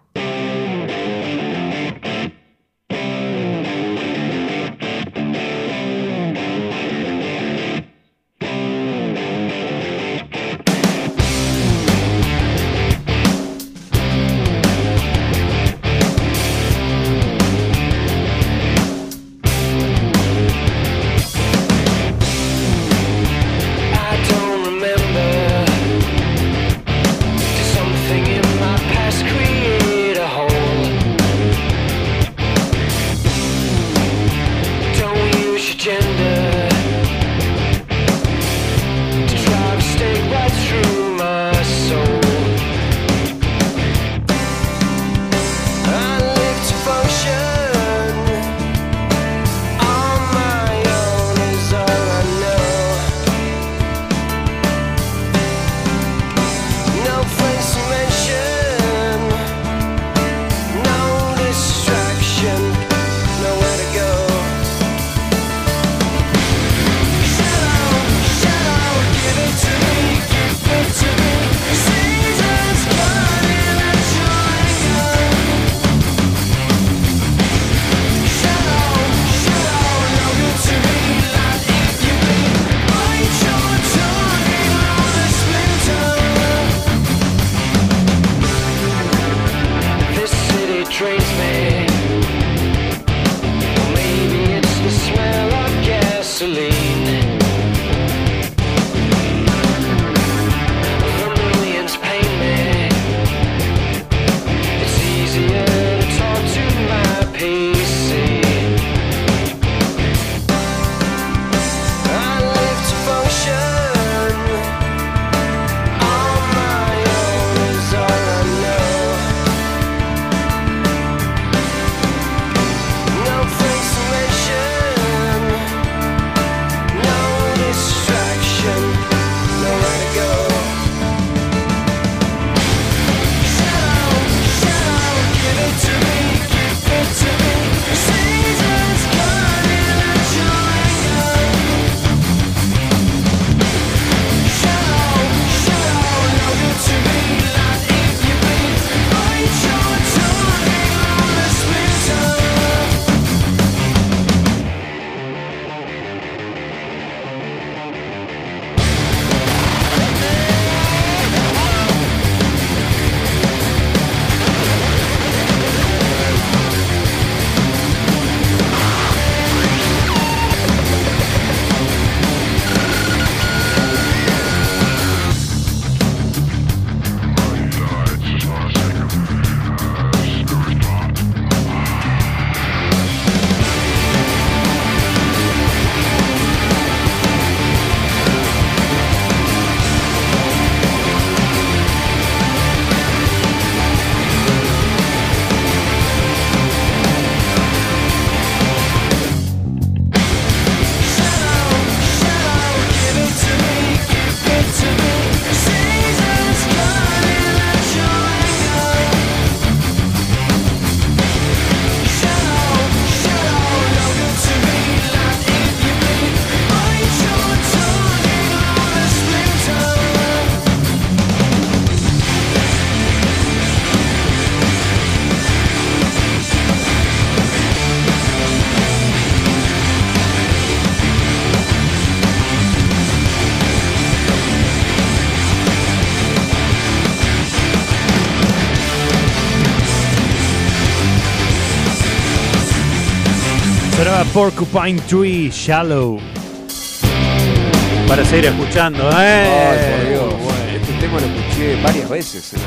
C: Porcupine Tree Shallow.
B: Para seguir escuchando, ¿eh?
D: Este tema lo escuché varias veces en.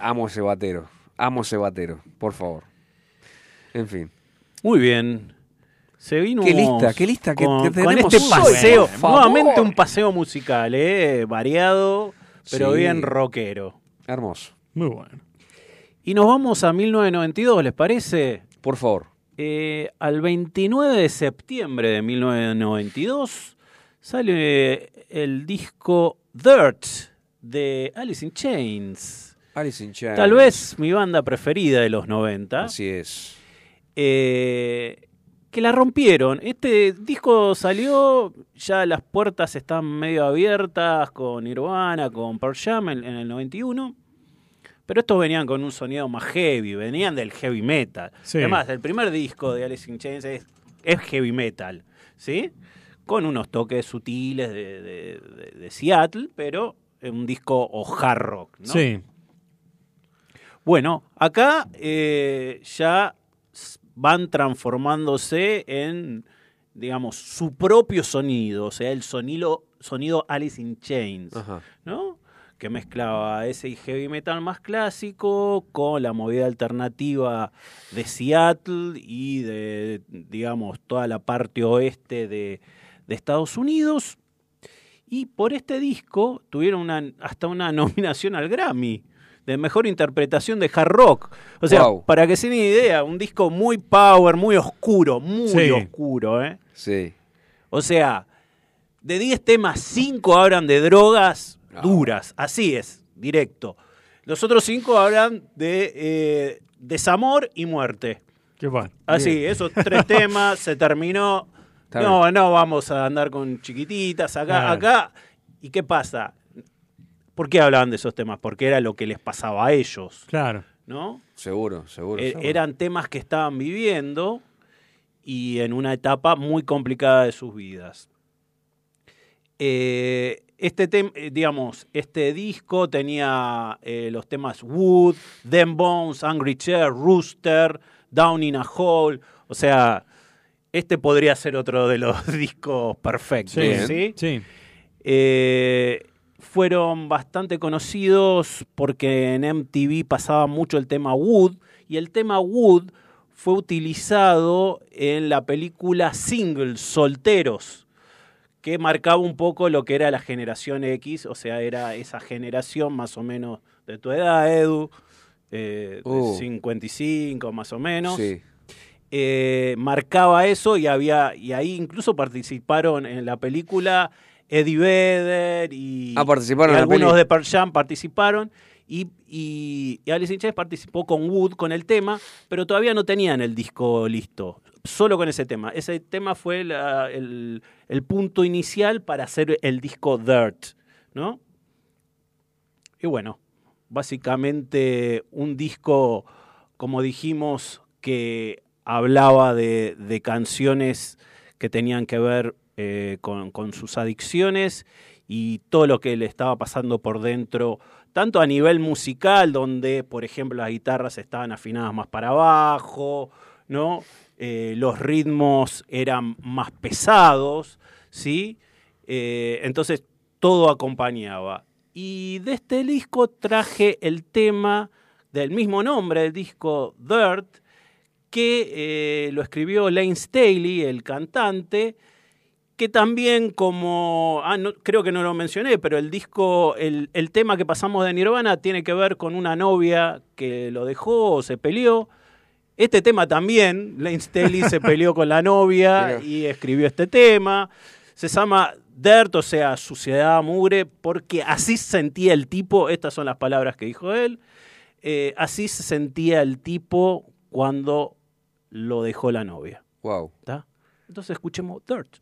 D: Amo ese batero. Amo ese batero, por favor. En fin.
B: Muy bien. Se vino.
D: Qué lista, qué lista que
B: con,
D: tenemos
B: con este paseo. Nuevamente un paseo musical, ¿eh? Variado, pero bien rockero.
D: Hermoso.
C: Muy bueno.
B: Y nos vamos a 1992, ¿les parece?
D: por favor.
B: Eh, al 29 de septiembre de 1992 sale el disco Dirt de Alice in Chains.
A: Alice in Chains.
B: Tal vez mi banda preferida de los 90.
A: Así es.
B: Eh, que la rompieron. Este disco salió, ya las puertas están medio abiertas con Nirvana, con Pearl Jam en el 91. Pero estos venían con un sonido más heavy, venían del heavy metal.
C: Sí.
B: Además, el primer disco de Alice in Chains es, es heavy metal, ¿sí? Con unos toques sutiles de, de- de- de Seattle, pero es un disco o hard rock, ¿no?
C: Sí.
B: Bueno, acá eh, ya van transformándose en, digamos, su propio sonido, o sea, el sonido, sonido Alice in Chains,
A: Ajá.
B: ¿no? Que mezclaba ese heavy metal más clásico con la movida alternativa de Seattle y de, digamos, toda la parte oeste de, de Estados Unidos. Y por este disco tuvieron una, hasta una nominación al Grammy de mejor interpretación de hard rock. O sea,
A: Wow.
B: para que se den idea, un disco muy power, muy oscuro, muy
C: Sí.
B: oscuro, ¿eh?
A: Sí.
B: O sea, de 10 temas, 5 hablan de drogas. Duras. Así es, directo. Los otros 5 hablan de eh, desamor y muerte.
C: Qué bueno.
B: Así, esos tres temas se terminó.
A: Está
B: no, no vamos a andar con chiquititas acá,
C: Claro.
B: acá. ¿Y qué pasa? ¿Por qué hablaban de esos temas? Porque era lo que les pasaba a ellos,
C: Claro.
B: ¿no?
A: Seguro, seguro.
B: Eh,
A: seguro.
B: eran temas que estaban viviendo y en una etapa muy complicada de sus vidas. Eh, este eh, digamos, este disco tenía eh, los temas Wood, Them Bones, Angry Chair, Rooster, Down in a Hole. O sea, este podría ser otro de los discos perfectos.
C: Sí.
A: Bien.
B: ¿sí?
C: Sí.
B: Eh, fueron bastante conocidos porque en MTV pasaba mucho el tema Wood y el tema Wood fue utilizado en la película Singles, Solteros, que marcaba un poco lo que era la generación X, o sea, era esa generación más o menos de tu edad, Edu, eh, de
A: Uh.
B: 55 más o menos
A: Sí.
B: eh, marcaba eso y había y ahí incluso participaron en la película Eddie Vedder y,
A: Ah, participaron
B: y
A: en
B: algunos de Pearl Jam participaron y, y, y Alice in Chains participó con Wood con el tema, pero todavía no tenían el disco listo, solo con ese tema. Ese tema fue el, el punto inicial para hacer el disco Dirt, ¿no? Y bueno, básicamente un disco, como dijimos, que hablaba de, de canciones que tenían que ver eh, con, con sus adicciones y todo lo que le estaba pasando por dentro, tanto a nivel musical, donde, por ejemplo, las guitarras estaban afinadas más para abajo, ¿no? Eh, los ritmos eran más pesados, ¿sí? Eh, entonces todo acompañaba. Y de este disco traje el tema del mismo nombre, el disco Dirt, que eh, lo escribió Lane Staley, el cantante, que también como, ah, creo que no lo mencioné, pero el disco, el, el tema que pasamos de Nirvana tiene que ver con una novia que lo dejó o se peleó. Este tema también, Lane Staley se peleó con la novia y escribió este tema. Se llama Dirt, o sea, suciedad, mugre, porque así se sentía el tipo, estas son las palabras que dijo él, eh, así se sentía el tipo cuando lo dejó la novia.
A: Wow.
B: Entonces escuchemos Dirt.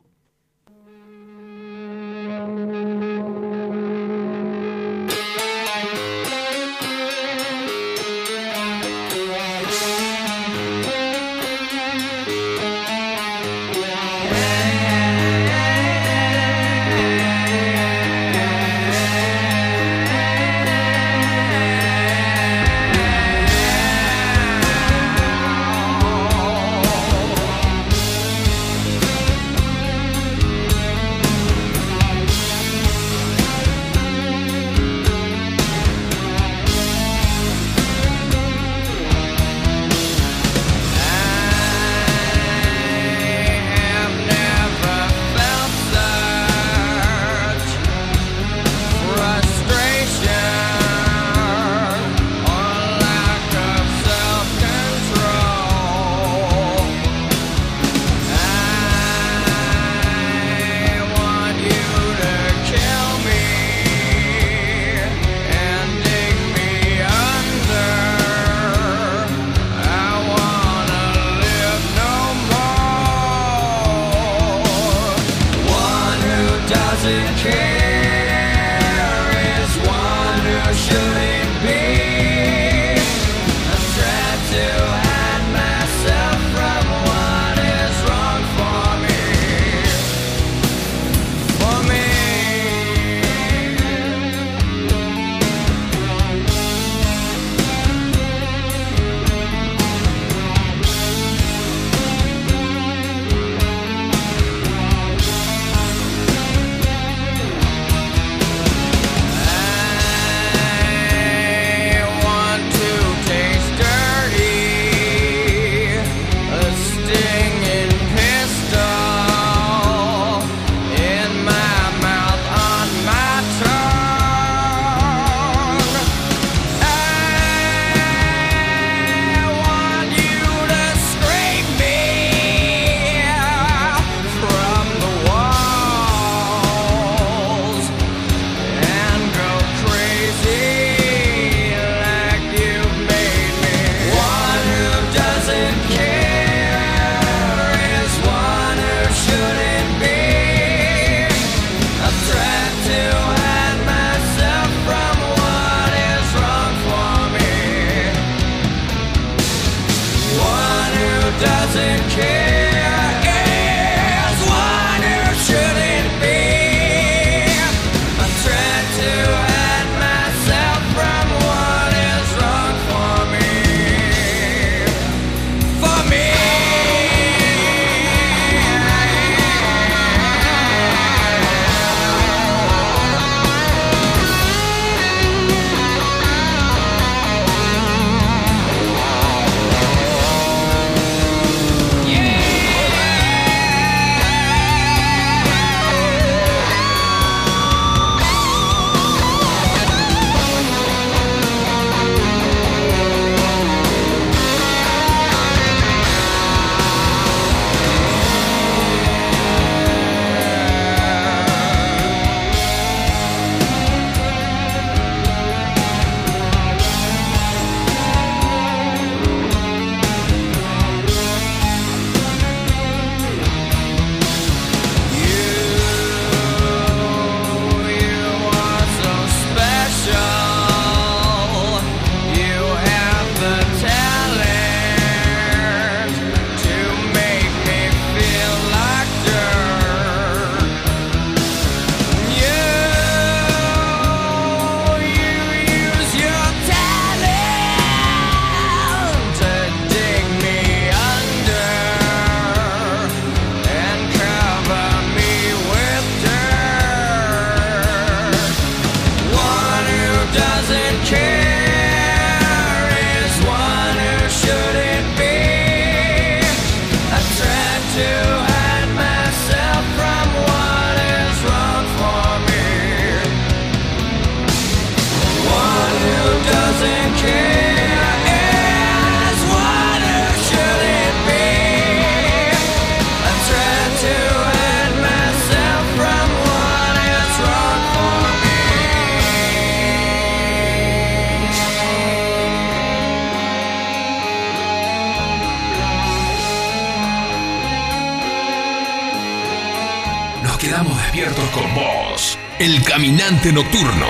F: Caminante nocturno.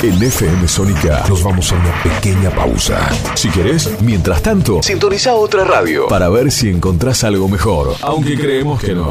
F: En FM Sónica nos vamos a una pequeña pausa. Si querés, mientras tanto, sintoniza otra radio para ver si encontrás algo mejor. Aunque creemos que no.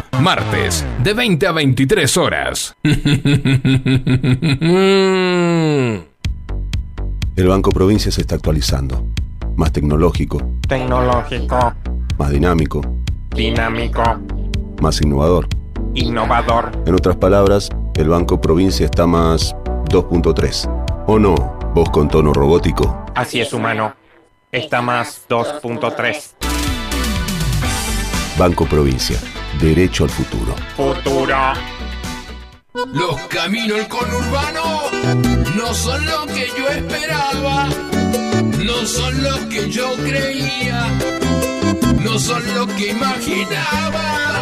G: martes, de 20 a 23 horas.
H: El Banco Provincia se está actualizando. Más tecnológico,
I: Tecnológico,
H: más dinámico,
I: dinámico,
H: más innovador.
I: innovador.
H: En otras palabras, el Banco Provincia está más 2.3. ¿O no? Vos con tono robótico.
I: Así es, humano. Está más 2.3.
H: Banco Provincia. Derecho al futuro.
I: Futuro.
F: Los caminos del conurbano no son lo que yo esperaba, no son lo que yo creía, no son lo que imaginaba.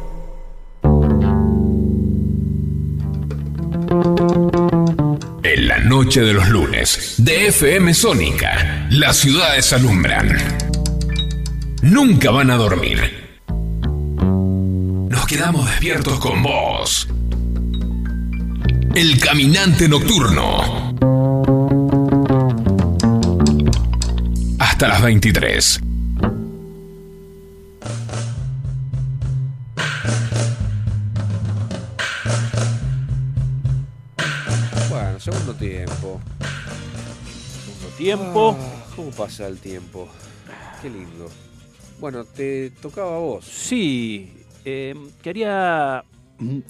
G: En la noche de los lunes, de FM Sónica, las ciudades alumbran. Nunca van a dormir. Nos quedamos despiertos con vos. El caminante nocturno. Hasta las 23.
A: Tiempo.
B: Segundo tiempo.
A: Ah, ¿Cómo pasa el tiempo? Qué lindo. Bueno, te tocaba a vos.
B: Sí, eh, quería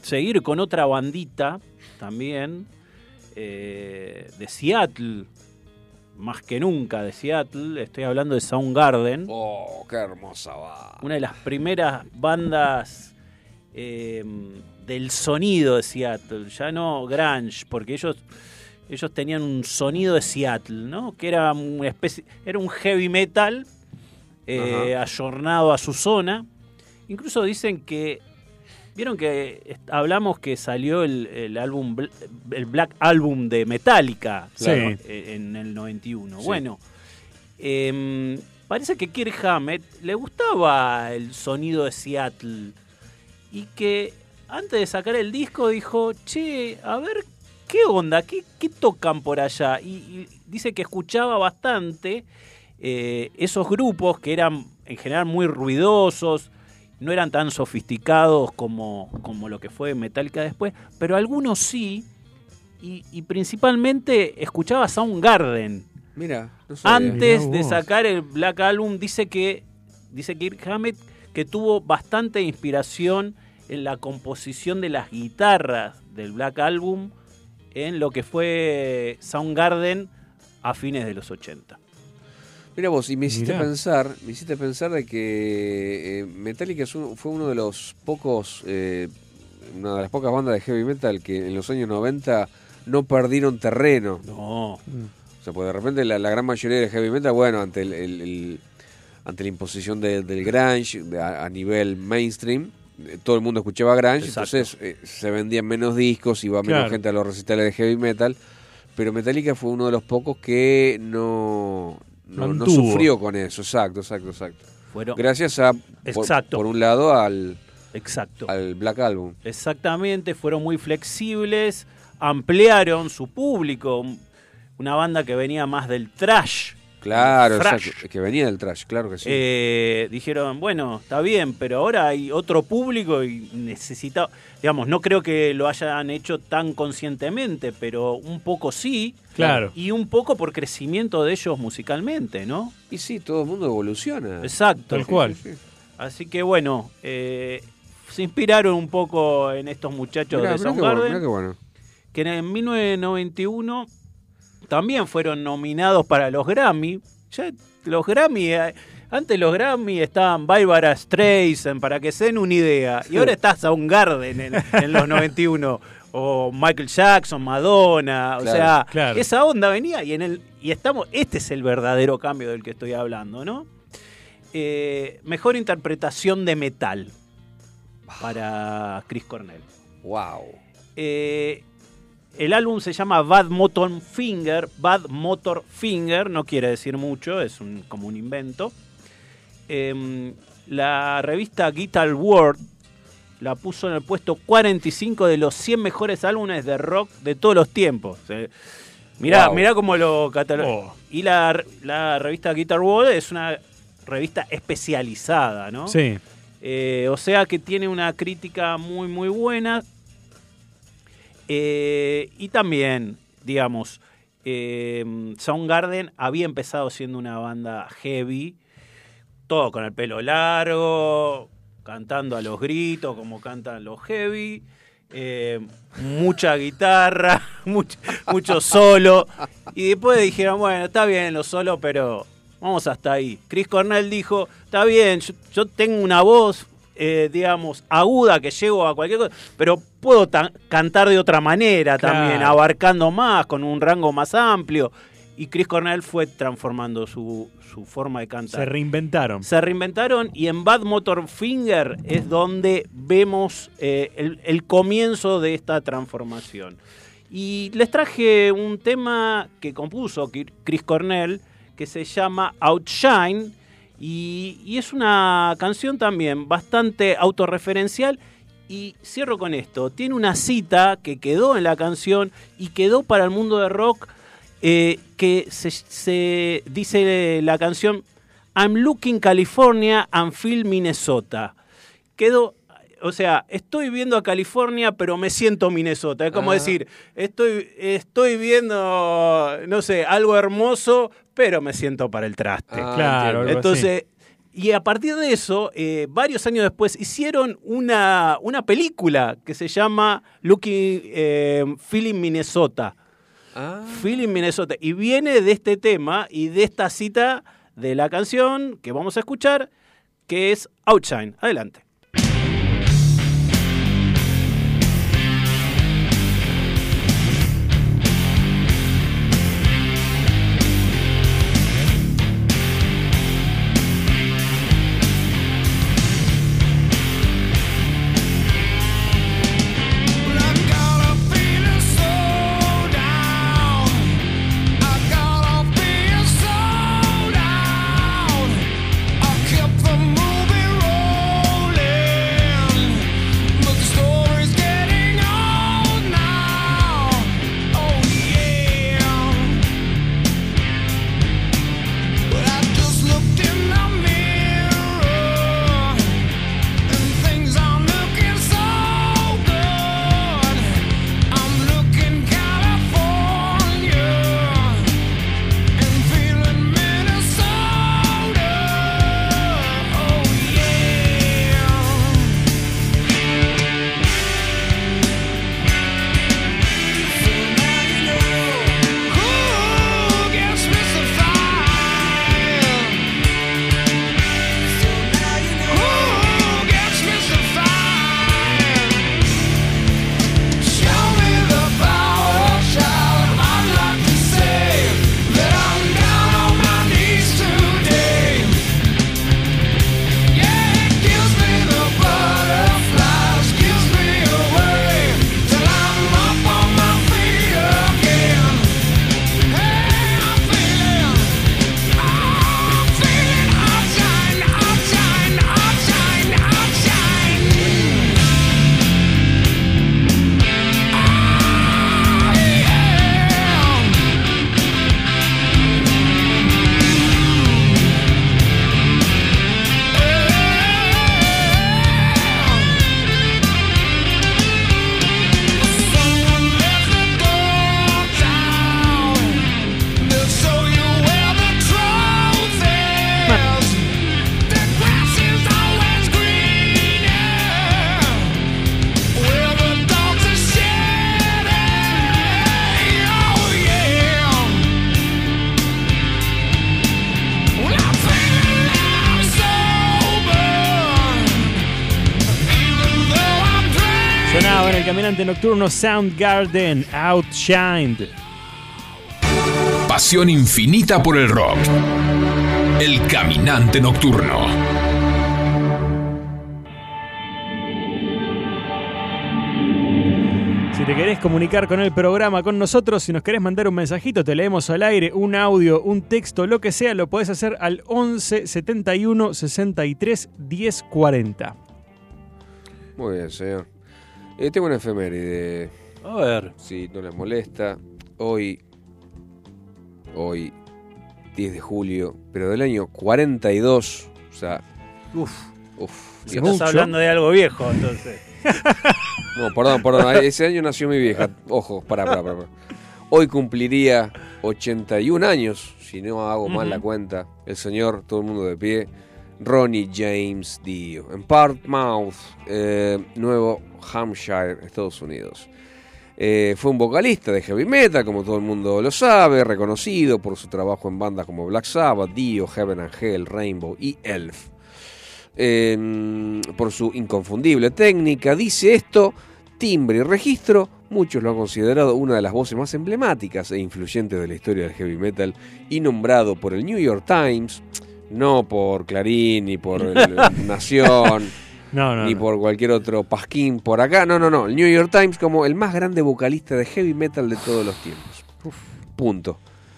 B: seguir con otra bandita también eh, de Seattle, más que nunca de Seattle. Estoy hablando de Soundgarden.
A: Oh, qué hermosa va.
B: Una de las primeras bandas eh, del sonido de Seattle, ya no grunge, porque ellos ellos tenían un sonido de Seattle, ¿no? Que era una especie, era un heavy metal eh, ayornado a su zona. Incluso dicen que vieron que hablamos que salió el, el álbum el Black Album de Metallica
C: Sí.
B: claro, eh, en el 91.
A: Sí.
B: Bueno, em, parece que Kirk Hammett le gustaba el sonido de Seattle y que antes de sacar el disco dijo, che, a ver, ¿qué onda? ¿Qué, qué tocan por allá? Y, y dice que escuchaba bastante eh, esos grupos que eran en general muy ruidosos, no eran tan sofisticados como, como lo que fue Metallica después, pero algunos sí, y, y principalmente escuchaba Soundgarden.
A: Mira, no.
B: Antes
C: Mirá
B: de sacar el Black Album, dice que dice Kirk Hammett que tuvo bastante inspiración en la composición de las guitarras del Black Album en lo que fue Soundgarden a fines de los 80.
A: Mira vos, y me hiciste
C: Mirá.
A: pensar, me hiciste pensar de que eh, Metallica fue uno de los pocos, eh, una de las pocas bandas de heavy metal que en los años 90 no perdieron terreno.
B: No,
A: O sea, pues de repente la, la gran mayoría de heavy metal, bueno, ante el, el- el- ante la imposición de- del grunge de- a, a nivel mainstream, eh, todo el mundo escuchaba grunge,
B: Exacto.
A: entonces eh, se vendían menos discos, iba menos
C: Claro.
A: gente a los recitales de heavy metal, pero Metallica fue uno de los pocos que no, no, sufrió con eso, exacto, exacto, exacto.
B: fueron
A: Gracias a, por,
B: Exacto.
A: por un lado, al,
B: exacto.
A: al Black Album.
B: Exactamente, fueron muy flexibles, ampliaron su público, una banda que venía más del trash
A: Claro, que venía del trash, claro que sí.
B: Eh, dijeron, bueno, está bien, pero ahora hay otro público y necesita, digamos, no creo que lo hayan hecho tan conscientemente, pero un poco sí.
C: Claro.
B: Y un poco por crecimiento de ellos musicalmente, ¿no?
A: y sí, todo el mundo evoluciona.
B: Exacto.
C: Tal cual.
A: Sí, sí.
B: Así que bueno, eh, se inspiraron un poco en estos muchachos
A: Mirá,
B: de
A: mirá qué
B: Soundgarden,
A: bueno, mirá qué bueno.
B: que en 1991 también fueron nominados para los Grammy. Ya los Grammy, eh, antes los Grammy estaban Bárbara Streisand, para que se den una idea, y ahora está Soundgarden en, en los 91. O Michael Jackson, Madonna, o sea,
C: claro.
B: esa onda venía y en el y estamos, este es el verdadero cambio del que estoy hablando, ¿no? Eh, mejor interpretación de metal para Chris Cornell.
A: Wow.
B: Eh, el álbum se llama Bad Motor Finger. Bad Motor Finger no quiere decir mucho, es un, como un invento. Em, la revista Guitar World la puso en el puesto 45 de los 100 mejores álbumes de rock de todos los tiempos. Eh, mirá,
A: Wow.
B: mirá cómo lo cataloga.
C: Oh.
B: Y la, la revista Guitar World es una revista especializada, ¿no?
C: Sí.
B: Eh, o sea que tiene una crítica muy, muy buena. Eh, y también, digamos, eh, Soundgarden había empezado siendo una banda heavy, todo con el pelo largo, cantando a los gritos como cantan los heavy, eh, mucha guitarra, mucho, solo. Y después dijeron, bueno, está bien los solos, pero vamos hasta ahí. Chris Cornell dijo, está bien, yo, tengo una voz, digamos, aguda que llego a cualquier cosa, pero puedo ta- cantar de otra manera
C: Claro.
B: también, abarcando más, con un rango más amplio. Y Chris Cornell fue transformando su, su forma de cantar.
C: Se reinventaron.
B: Se reinventaron y en Bad Motor Finger es donde vemos eh, el, el comienzo de esta transformación. Y les traje un tema que compuso Chris Cornell que se llama Outshine y, y es una canción también bastante autorreferencial y cierro con esto. Tiene una cita que quedó en la canción y quedó para el mundo de rock eh, que se, se dice la canción I'm looking California and feel Minnesota. Quedó, o sea, estoy viendo a California, pero me siento Minnesota. Es como
A: Ah.
B: decir, estoy, estoy viendo, no sé, algo hermoso, pero me siento para el traste.
A: Ah,
C: Claro, algo
B: Entonces, y a partir de eso, eh, varios años después, hicieron una, una película que se llama Looking eh, Feeling Minnesota.
A: Ah,
B: Feeling Minnesota. Y viene de este tema y de esta cita de la canción que vamos a escuchar, que es Outshine. Adelante.
C: Nocturno Soundgarden Outshined.
G: Pasión infinita por el rock. El caminante nocturno.
C: Si te querés comunicar con el programa, con nosotros, si nos querés mandar un mensajito, te leemos al aire, un audio, un texto, lo que sea, lo podés hacer al 11 71 63 10 40.
A: Muy bien, señor. Eh, tengo una efeméride.
B: A ver.
A: Si no les molesta. Hoy. Hoy. 10 de julio. Pero del año 42. O sea.
B: Uf.
A: Uf.
B: Estás hablando de algo viejo, entonces.
A: No, perdón, perdón. Ese año nació mi vieja. Ojo, pará, pará, pará. Hoy cumpliría 81 años, si no hago mal la
B: Ujú.
A: cuenta, el señor, todo el mundo de pie, Ronnie James Dio, en Portsmouth, eh, Nuevo Hampshire, Estados Unidos. Eh, fue un vocalista de heavy metal, como todo el mundo lo sabe, reconocido por su trabajo en bandas como Black Sabbath, Dio, Heaven and Hell, Rainbow y Elf. Eh, por su inconfundible técnica, dice esto, timbre y registro, muchos lo han considerado una de las voces más emblemáticas e influyentes de la historia del heavy metal y nombrado por el New York Times, no por Clarín ni por el Nación.
C: No, no,
A: ni
C: no.
A: por cualquier otro pasquín por acá. No, no, no. El New York Times como el más grande vocalista de heavy metal de todos los tiempos. Punto.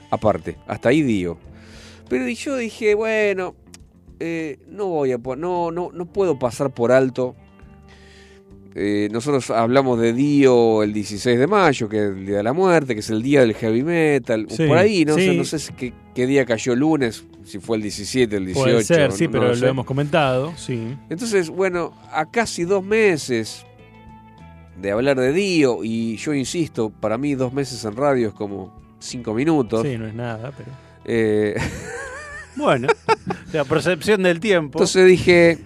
A: Aparte, hasta ahí digo. Pero yo dije, bueno, eh, no voy a no, no, no puedo pasar por alto. Eh, nosotros hablamos de Dio el 16 de mayo, que es el día de la muerte, que es el día del heavy metal.
C: Sí,
A: por ahí, no sé, no sé si- qué, qué día cayó lunes, si fue el 17, el 18.
C: Puede ser, sí,
A: no
C: pero
A: lo
C: lo
A: sé.
C: hemos comentado, sí.
A: Entonces, bueno, a casi dos meses de hablar de Dio, y yo insisto, para mí dos meses en radio es como cinco minutos.
C: Sí, no es nada, pero.
A: Eh,
B: Bueno, la percepción del tiempo.
A: entonces dije,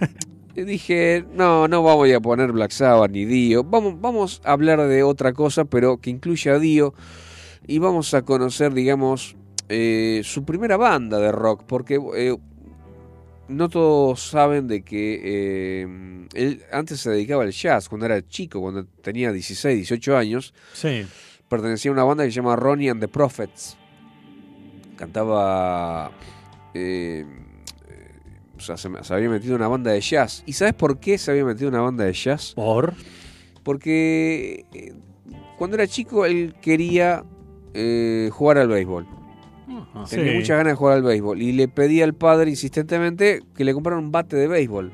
A: dije, no, no vamos a poner Black Sabbath ni Dio, vamos, vamos a hablar de otra cosa, pero que incluya a Dio, y vamos a conocer, digamos, eh, su primera banda de rock, porque eh, no todos saben de que eh, él antes se dedicaba al jazz cuando era chico, cuando tenía 16, 18 años.
C: Sí.
A: Pertenecía a una banda que se llama Ronnie and the Prophets. Cantaba. O sea, se, se había metido una banda de jazz. ¿Y sabes por qué se había metido una banda de jazz?
B: ¿Por?
A: Porque eh, cuando era chico él quería eh, jugar al béisbol. Tenía
C: Sí.
A: muchas ganas de jugar al béisbol. Y le pedía al padre insistentemente que le comprara un bate de béisbol.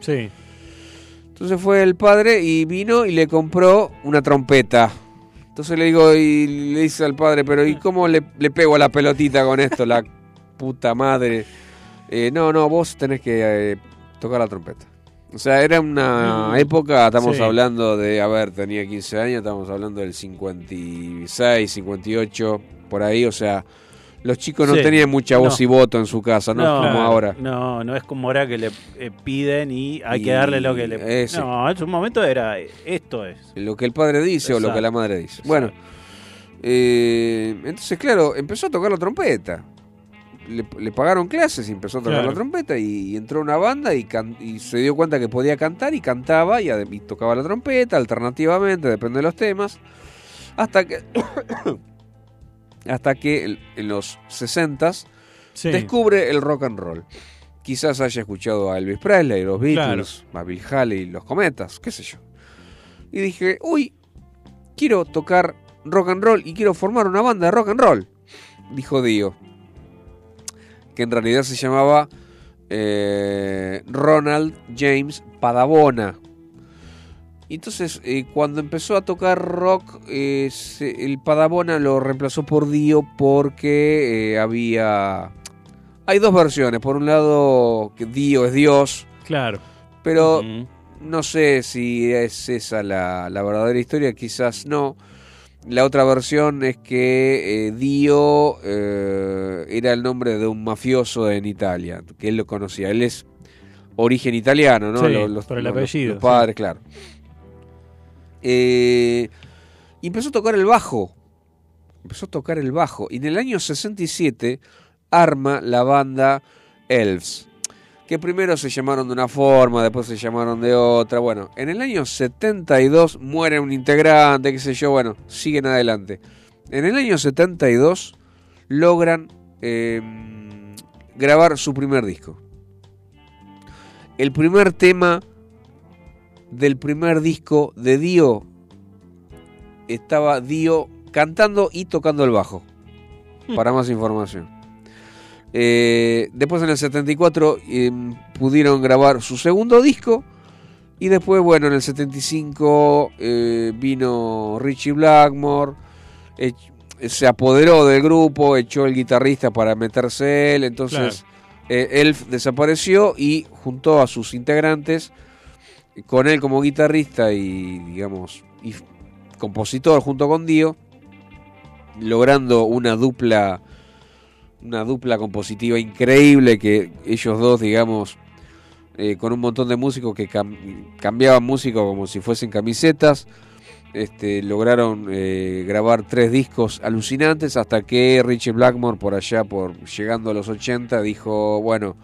C: Sí.
A: Entonces fue el padre y vino y le compró una trompeta. Entonces le digo y le dice al padre, pero ¿y cómo le, le pego a la pelotita con esto, la puta madre? Eh, no, no, vos tenés que eh, tocar la trompeta. O sea, era una
C: Mm.
A: época, estamos
C: Sí.
A: hablando de, a ver, tenía 15 años, estamos hablando del 56, 58, por ahí, o sea, los chicos no tenían mucha voz
B: No.
A: y voto en su casa, ¿no? Como ahora.
B: No, no es como ahora que le eh, piden y hay
A: Y
B: que darle lo que le
A: ese.
B: No, en su momento era eh, esto es.
A: Lo que el padre dice o lo que la madre dice. Bueno, eh, entonces, claro, empezó a tocar la trompeta. Le, le pagaron clases y empezó a tocar
C: Claro.
A: la trompeta y, y entró a una banda y, can- y se dio cuenta que podía cantar y cantaba y, y tocaba la trompeta alternativamente, depende de los temas, hasta que hasta que en los 60
C: Sí.
A: descubre el rock and roll. Quizás haya escuchado a Elvis Presley, los Beatles, a Bill Haley, los Cometas, qué sé yo. Y dije, uy, quiero tocar rock and roll y quiero formar una banda de rock and roll. Dijo Dio. Que en realidad se llamaba eh, Ronald James Padabona. Y entonces, eh, cuando empezó a tocar rock, eh, se- el Padabona lo reemplazó por Dio porque eh, había... Hay dos versiones. Por un lado, que Dio es Dios.
C: Claro.
A: Pero no sé si es esa la, la verdadera historia, quizás no. La otra versión es que eh, Dio eh, era el nombre de un mafioso en Italia, que él lo conocía. Él es origen italiano, ¿no?
C: Sí,
A: Los- los-
C: por el apellido,
A: Los padres, claro. Eh, y empezó a tocar el bajo. Empezó a tocar el bajo. Y en el año 67 arma la banda Elves. Que primero se llamaron de una forma, después se llamaron de otra. Bueno, en el año 72 muere un integrante, qué sé yo, bueno, siguen adelante. En el año 72 logran eh, grabar su primer disco. El primer tema del primer disco de Dio estaba Dio cantando y tocando el bajo. Para más información. Eh, después en el 74 eh, pudieron grabar su segundo disco. Y después, bueno, en el 75 eh, vino Richie Blackmore. ech- se apoderó del grupo, echó el guitarrista para meterse él. Entonces, eh, Elf desapareció y juntó a sus integrantes con él como guitarrista y, digamos, y compositor junto con Dio, logrando una dupla, una dupla compositiva increíble que ellos dos, digamos, eh, con un montón de músicos que cam- cambiaban músicos como si fuesen camisetas, este, lograron eh, grabar tres discos alucinantes hasta que Richie Blackmore por allá, por llegando a los 80, dijo, bueno,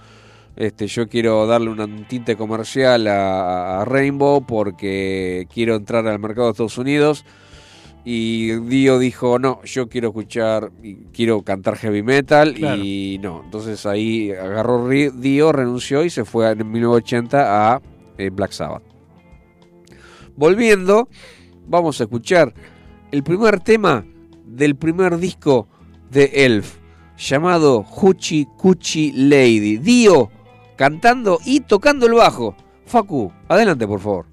A: este, yo quiero darle un tinte comercial a, a Rainbow porque quiero entrar al mercado de Estados Unidos. Y Dio dijo, no, yo quiero escuchar, quiero cantar heavy metal
C: Claro.
A: y no. Entonces ahí agarró Dio, renunció y se fue en 1980 a eh, Black Sabbath. Volviendo, vamos a escuchar el primer tema del primer disco de Elf, llamado Huchi Cuchi Lady. Dio cantando y tocando el bajo. Facu, adelante por favor.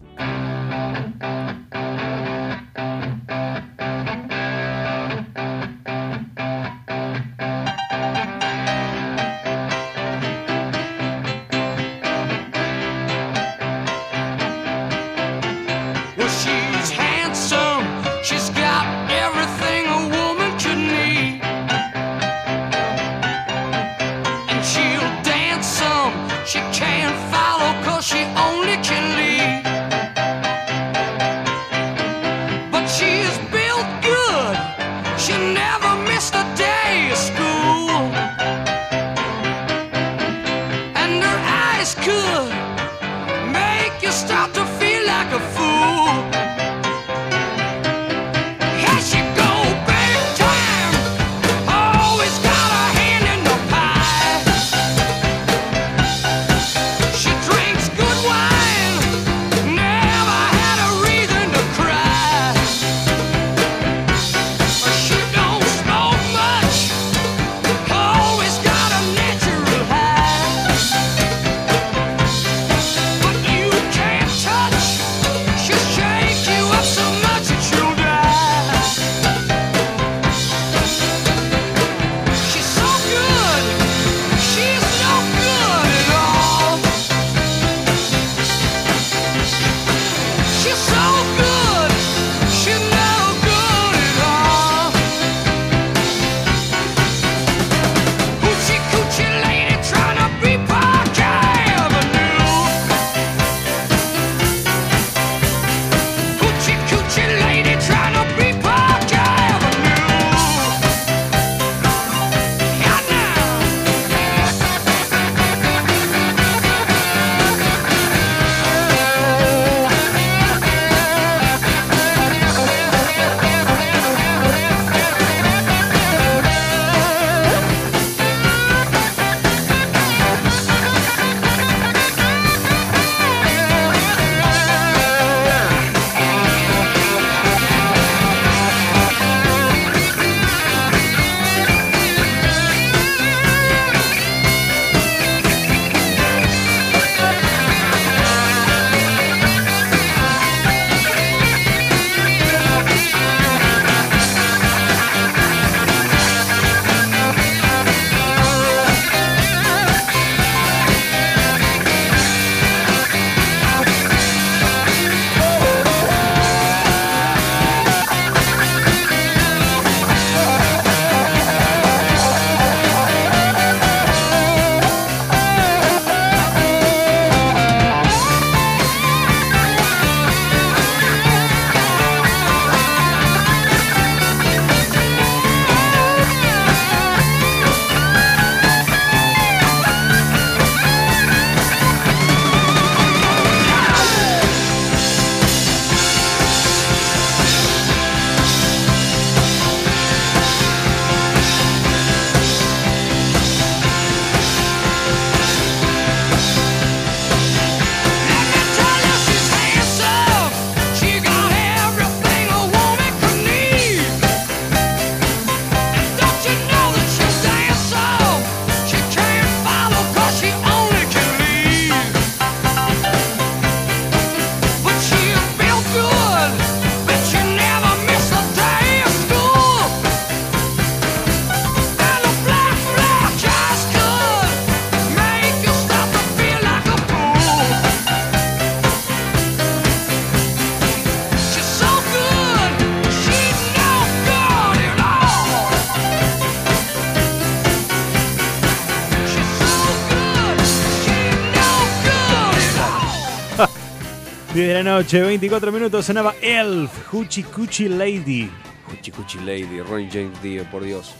C: La noche, 24 minutos, sonaba Elf, Hoochie Coochie Lady.
A: Cuchi Cuchi Lady, Ronnie James Dio, por Dios.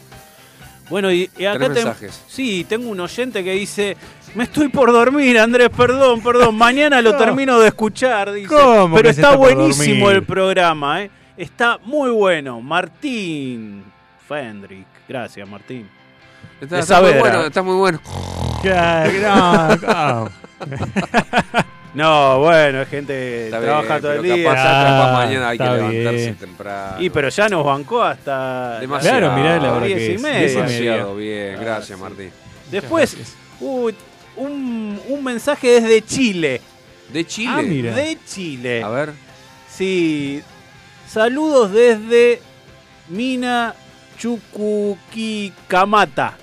B: Bueno, y, y acá
A: Tres
B: te-
A: mensajes.
B: sí, tengo un oyente que dice, me estoy por dormir, Andrés, perdón, perdón, mañana lo
C: No.
B: termino de escuchar, dice.
C: ¿Cómo
B: Pero está buenísimo el programa, ¿eh? Está muy bueno. Martín Fendrick, gracias, Martín.
A: Está, muy bueno, está muy bueno.
C: Ya, no, no.
B: No, bueno, es gente que
A: Está
B: trabaja
A: bien,
B: todo el día.
A: capaz, capaz
C: Ah,
A: mañana hay que levantarse
C: bien.
A: temprano.
B: Y pero ya nos bancó hasta
A: Demasiado.
C: Claro, mirá la hora
B: diez
C: que
B: y
C: es.
B: media.
C: Diez y media.
A: Demasiado bien, gracias Martín.
B: Después, un, un mensaje desde Chile.
A: ¿De Chile?
C: Ah, mira.
B: De Chile.
A: A ver.
B: Sí. Saludos desde Mina Chucuquicamata,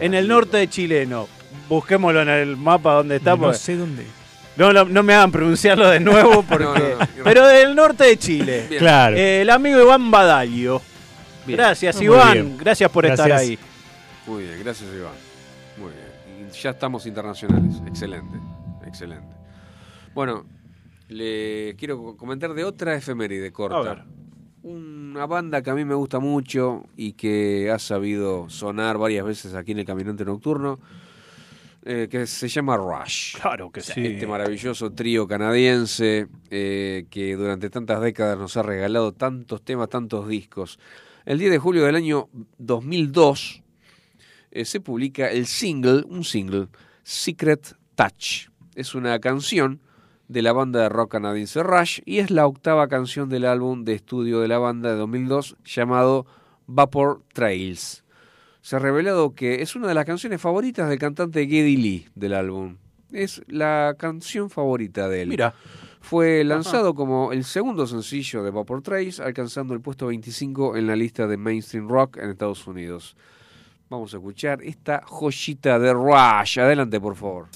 B: en el norte de chileno. Busquémoslo en el mapa donde está.
C: No sé dónde.
B: No, no, no me hagan pronunciarlo de nuevo porque.
A: No, no, no.
B: Pero del norte de Chile.
A: Bien.
C: Claro.
B: Eh, el amigo Iván Badalio.
A: Bien.
B: Gracias,
C: Muy
B: Iván.
C: bien.
B: Gracias por estar ahí.
A: Muy bien, gracias Iván. Muy bien. Y ya estamos internacionales. Excelente, excelente. Bueno, le quiero co- comentar de otra efeméride corta.
B: A ver.
A: Una banda que a mí me gusta mucho y que ha sabido sonar varias veces aquí en el Caminante Nocturno, eh, que se llama Rush.
B: Claro que sí.
A: Este maravilloso trío canadiense eh, que durante tantas décadas nos ha regalado tantos temas, tantos discos. El 10 de julio del año 2002 eh, se publica el single, un single, Secret Touch. Es una canción de la banda de rock canadiense Rush y es la octava canción del álbum de estudio de la banda de 2002 llamado Vapor Trails. Se ha revelado que es una de las canciones favoritas del cantante Geddy Lee del álbum. Es la canción favorita de él.
B: Mira.
A: Fue lanzado como el segundo sencillo de Vapor Trails, alcanzando el puesto 25 en la lista de mainstream rock en Estados Unidos. Vamos a escuchar esta joyita de Rush. Adelante, por favor.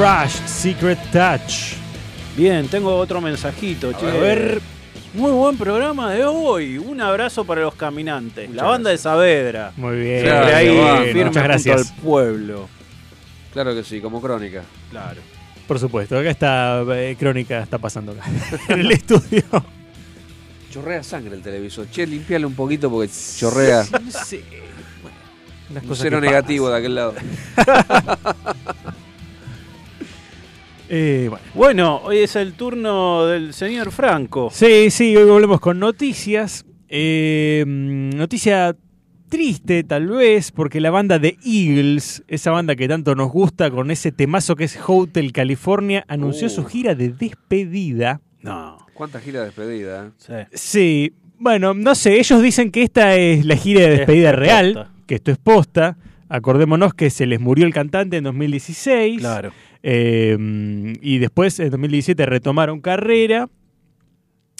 C: Llamaba Rush Secret Touch.
B: Bien, tengo otro mensajito, che.
C: A ver.
B: Muy buen programa de hoy. Un abrazo para los caminantes. la banda de Saavedra.
C: Muy bien.
B: Siempre
A: Claro,
B: ahí,
A: bueno,
B: firme
C: muchas
B: junto
C: gracias.
B: al pueblo.
A: Claro que sí, como crónica.
B: Claro.
C: Por supuesto, acá está eh, Crónica, está pasando acá. en el estudio.
A: Chorrea sangre el televisor. Che, limpiale un poquito porque chorrea.
C: No sé. Unas
A: Un cero negativo de aquel lado.
C: Eh, bueno.
B: Bueno, hoy es el turno del señor Franco.
C: Sí, sí, hoy volvemos con noticias. Eh, noticia triste tal vez, porque la banda de Eagles, esa banda que tanto nos gusta con ese temazo que es Hotel California, anunció
A: Uh.
C: su gira de despedida.
B: No.
A: ¿Cuánta gira despedida? eh?
B: Sí.
C: Sí, bueno, no sé, ellos dicen que esta es la gira de despedida
B: Es
C: real,
B: posta.
C: que esto es posta. Acordémonos que se les murió el cantante en 2016.
B: Claro.
C: Eh, y después en 2017 retomaron carrera.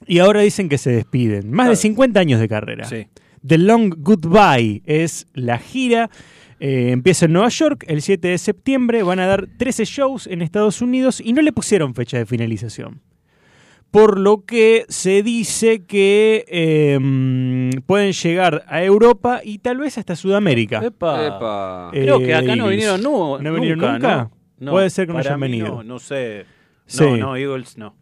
C: Y ahora dicen que se despiden. Más de 50 años de carrera.
B: Sí.
C: The Long Goodbye es la gira. Eh, empieza en Nueva York el 7 de septiembre. Van a dar 13 shows en Estados Unidos y no le pusieron fecha de finalización. Por lo que se dice que eh, pueden llegar a Europa y tal vez hasta Sudamérica.
B: Epa.
A: Epa.
C: Eh,
B: Creo que acá no vinieron nu-
C: ¿No vinieron
B: nunca.
C: nunca?
B: ¿no?
C: Puede ser que no hayan venido.
B: No, no sé.
C: Sí.
B: No, no, Eagles no.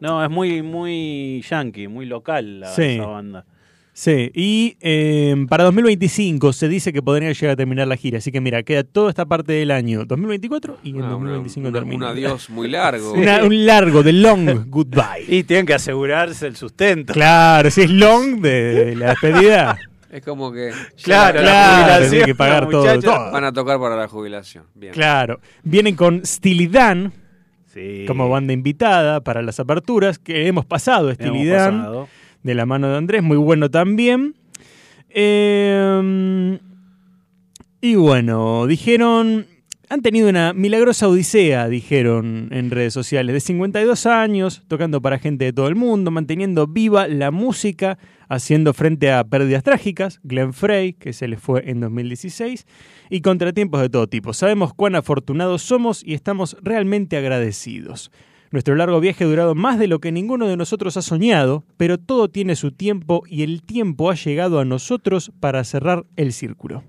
B: No, es muy, muy yankee, muy local la,
C: Sí.
B: esa banda.
C: Sí, y eh, para 2025 se dice que podría llegar a terminar la gira. Así que mira, queda toda esta parte del año 2024 y en
A: Ah,
C: 2025
A: una-
C: termina.
A: Un adiós muy largo.
C: Una- un largo, de long goodbye.
B: Y tienen que asegurarse el sustento.
C: Claro, si es long de, de la despedida.
A: Es como que.
B: Claro,
C: claro,
B: jubilación,
C: tienen que pagar todo, todo.
A: Van a tocar para la jubilación. Bien.
C: Claro. Vienen con Steely Dan
B: Sí.
C: como banda invitada para las aperturas, que hemos pasado Steely
B: Hemos pasado.
C: de la mano de Andrés, muy bueno también. Eh, y bueno, dijeron, han tenido una milagrosa odisea, dijeron en redes sociales, de 52 años, tocando para gente de todo el mundo, manteniendo viva la música, haciendo frente a pérdidas trágicas, Glenn Frey, que se les fue en 2016, y contratiempos de todo tipo. Sabemos cuán afortunados somos y estamos realmente agradecidos. Nuestro largo viaje ha durado más de lo que ninguno de nosotros ha soñado, pero todo tiene su tiempo y el tiempo ha llegado a nosotros para cerrar el círculo.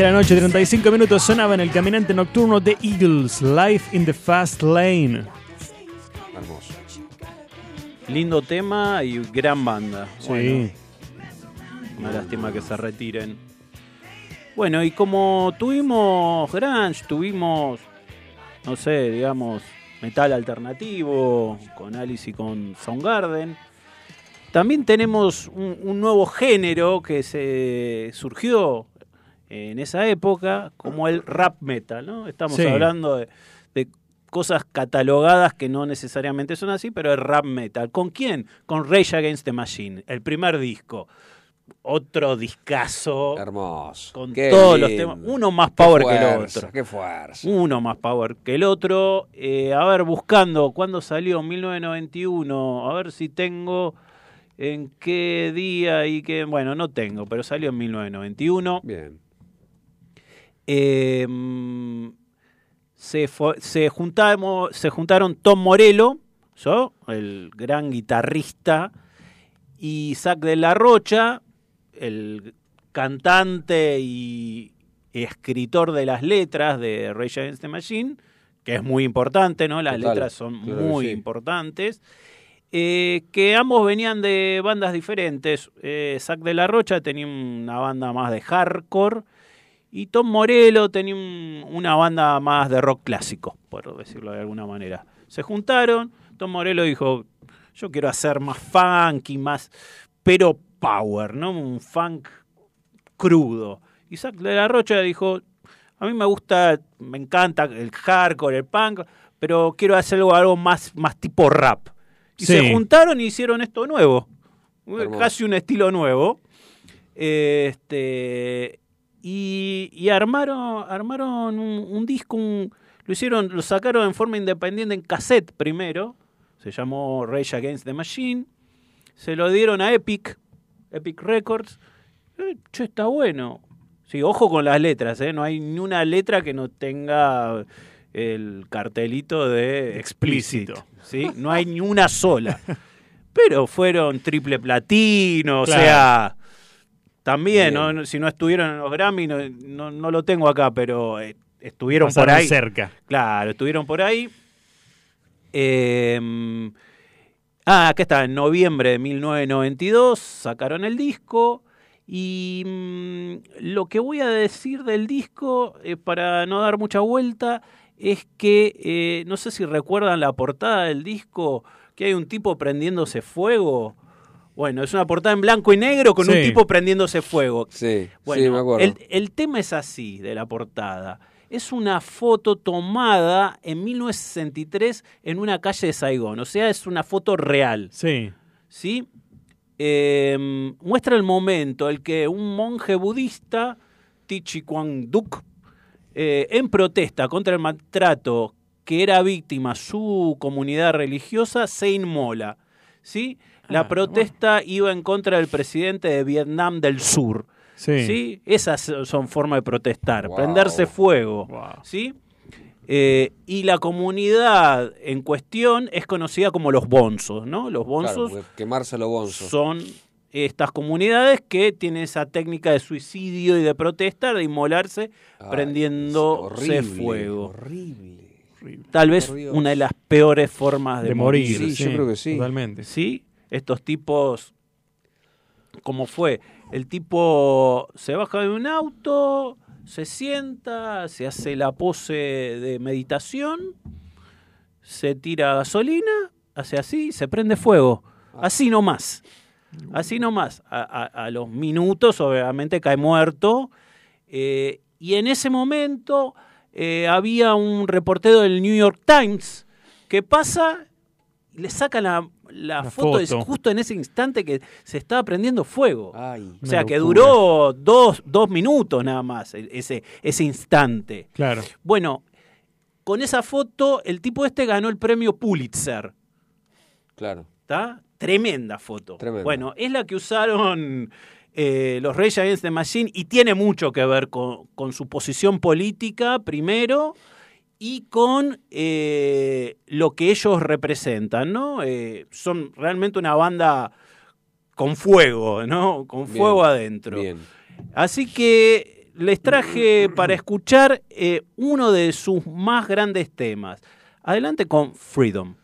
C: De la noche, 35 minutos, sonaba en el caminante nocturno de Eagles, Life in the Fast Lane.
A: Hermoso.
B: Lindo tema y gran banda.
C: Sí.
B: Bueno, una lástima que se retiren. Bueno, y como tuvimos grunge, tuvimos, no sé, digamos, metal alternativo con Alice y con Soundgarden, también tenemos un, un nuevo género que se surgió en esa época, como el rap metal, ¿no? Estamos
C: Sí.
B: hablando de, de cosas catalogadas que no necesariamente son así, pero el rap metal. ¿Con quién? Con Rage Against the Machine, el primer disco. Otro discazo.
A: Hermoso.
B: Con
A: Qué
B: todos los temas. Uno más power que el otro.
A: Qué fuerza.
B: Uno más power que el otro. Eh, a ver, buscando cuándo salió, 1991. A ver si tengo en qué día y qué. Bueno, no tengo, pero salió en 1991.
A: Bien.
B: Eh, mm, se, se, juntamos, se juntaron Tom Morello, yo, el gran guitarrista, y Zach de la Rocha, el cantante y escritor de las letras de Rage Against the Machine, que es muy importante, ¿no? Las
A: Total,
B: letras son
A: claro
B: muy
A: sí.
B: importantes. eh, que ambos venían de bandas diferentes. Eh, de la Rocha tenía una banda más de hardcore y Tom Morello tenía un- una banda más de rock clásico, por decirlo de alguna manera. Se juntaron, Tom Morello dijo, yo quiero hacer más funky, más, pero power, ¿no? Un funk crudo. Y Zach de la Rocha dijo, a mí me gusta, me encanta el hardcore, el punk, pero quiero hacer algo, algo más, más tipo rap. Y
C: Sí.
B: se juntaron y hicieron esto nuevo.
A: Hermoso.
B: Casi un estilo nuevo. Este, y, y armaron, armaron un, un disco, un- lo hicieron, lo sacaron en forma independiente en cassette primero. Se llamó Rage Against the Machine. Se lo dieron a Epic, Epic Records. Eh, che, está bueno. Sí, ojo con las letras, ¿eh? No hay ni una letra que no tenga el cartelito de explícito. ¿sí? No hay ni una sola. Pero fueron triple platino, o sea, también. ¿no? Si no estuvieron en los Grammy, no, no- no lo tengo acá, pero eh, estuvieron por ahí.
C: cerca.
B: Claro, estuvieron por ahí. Eh, ah, acá está, en noviembre de 1992 sacaron el disco. Y mm, lo que voy a decir del disco, eh, para no dar mucha vuelta, es que eh, no sé si recuerdan la portada del disco, que hay un tipo prendiéndose fuego. Bueno, es una portada en blanco y negro con un tipo prendiéndose fuego.
A: Sí,
B: Bueno,
A: sí, me acuerdo.
B: El, el tema es así de la portada. Es una foto tomada en 1963 en una calle de Saigón. O sea, es una foto real.
C: Sí.
B: ¿sí? Eh, muestra el momento el que un monje budista, Tichi Kwang Duk, eh, en protesta contra el maltrato que era víctima su comunidad religiosa, se inmola. ¿sí? La
C: Ah,
B: protesta iba en contra del presidente de Vietnam del Sur.
C: Sí.
B: ¿sí? Esas son formas de protestar,
A: Wow.
B: prenderse fuego.
C: Wow.
B: ¿sí? Eh, y la comunidad en cuestión es conocida como los bonzos, ¿no? Los
A: Claro,
B: bonzos
A: porque quemárselo bonzo.
B: son estas comunidades que tienen esa técnica de suicidio y de protesta, de inmolarse
A: Ay,
B: prendiéndose
A: horrible,
B: fuego.
A: Horrible.
B: Tal vez una de las peores formas de,
C: De morir.
A: Sí, yo creo que sí.
C: Totalmente.
B: ¿Sí? Estos tipos, ¿cómo fue? El tipo se baja de un auto, se sienta, se hace la pose de meditación, se tira gasolina, hace así, se prende fuego. Así nomás. Así nomás. A- a los minutos, obviamente, cae muerto. Eh, y en ese momento eh, había un reportero del New York Times que pasa y le saca la, la
C: La
B: foto, es justo en ese instante que se estaba prendiendo fuego.
A: Ay,
B: o sea, que
C: locura.
B: duró dos, dos minutos nada más ese, ese instante.
C: Claro.
B: Bueno, con esa foto el tipo este ganó el premio Pulitzer.
A: claro.
B: ¿Está? Tremenda foto.
A: Tremenda.
B: Bueno, es la que usaron eh, los Rage Against the Machine y tiene mucho que ver con, con su posición política, primero, y con eh, lo que ellos representan, ¿no? Eh, son realmente una banda con fuego, ¿no? Con
A: Bien,
B: fuego adentro.
A: Bien.
B: Así que les traje para escuchar eh, uno de sus más grandes temas. Adelante con Freedom.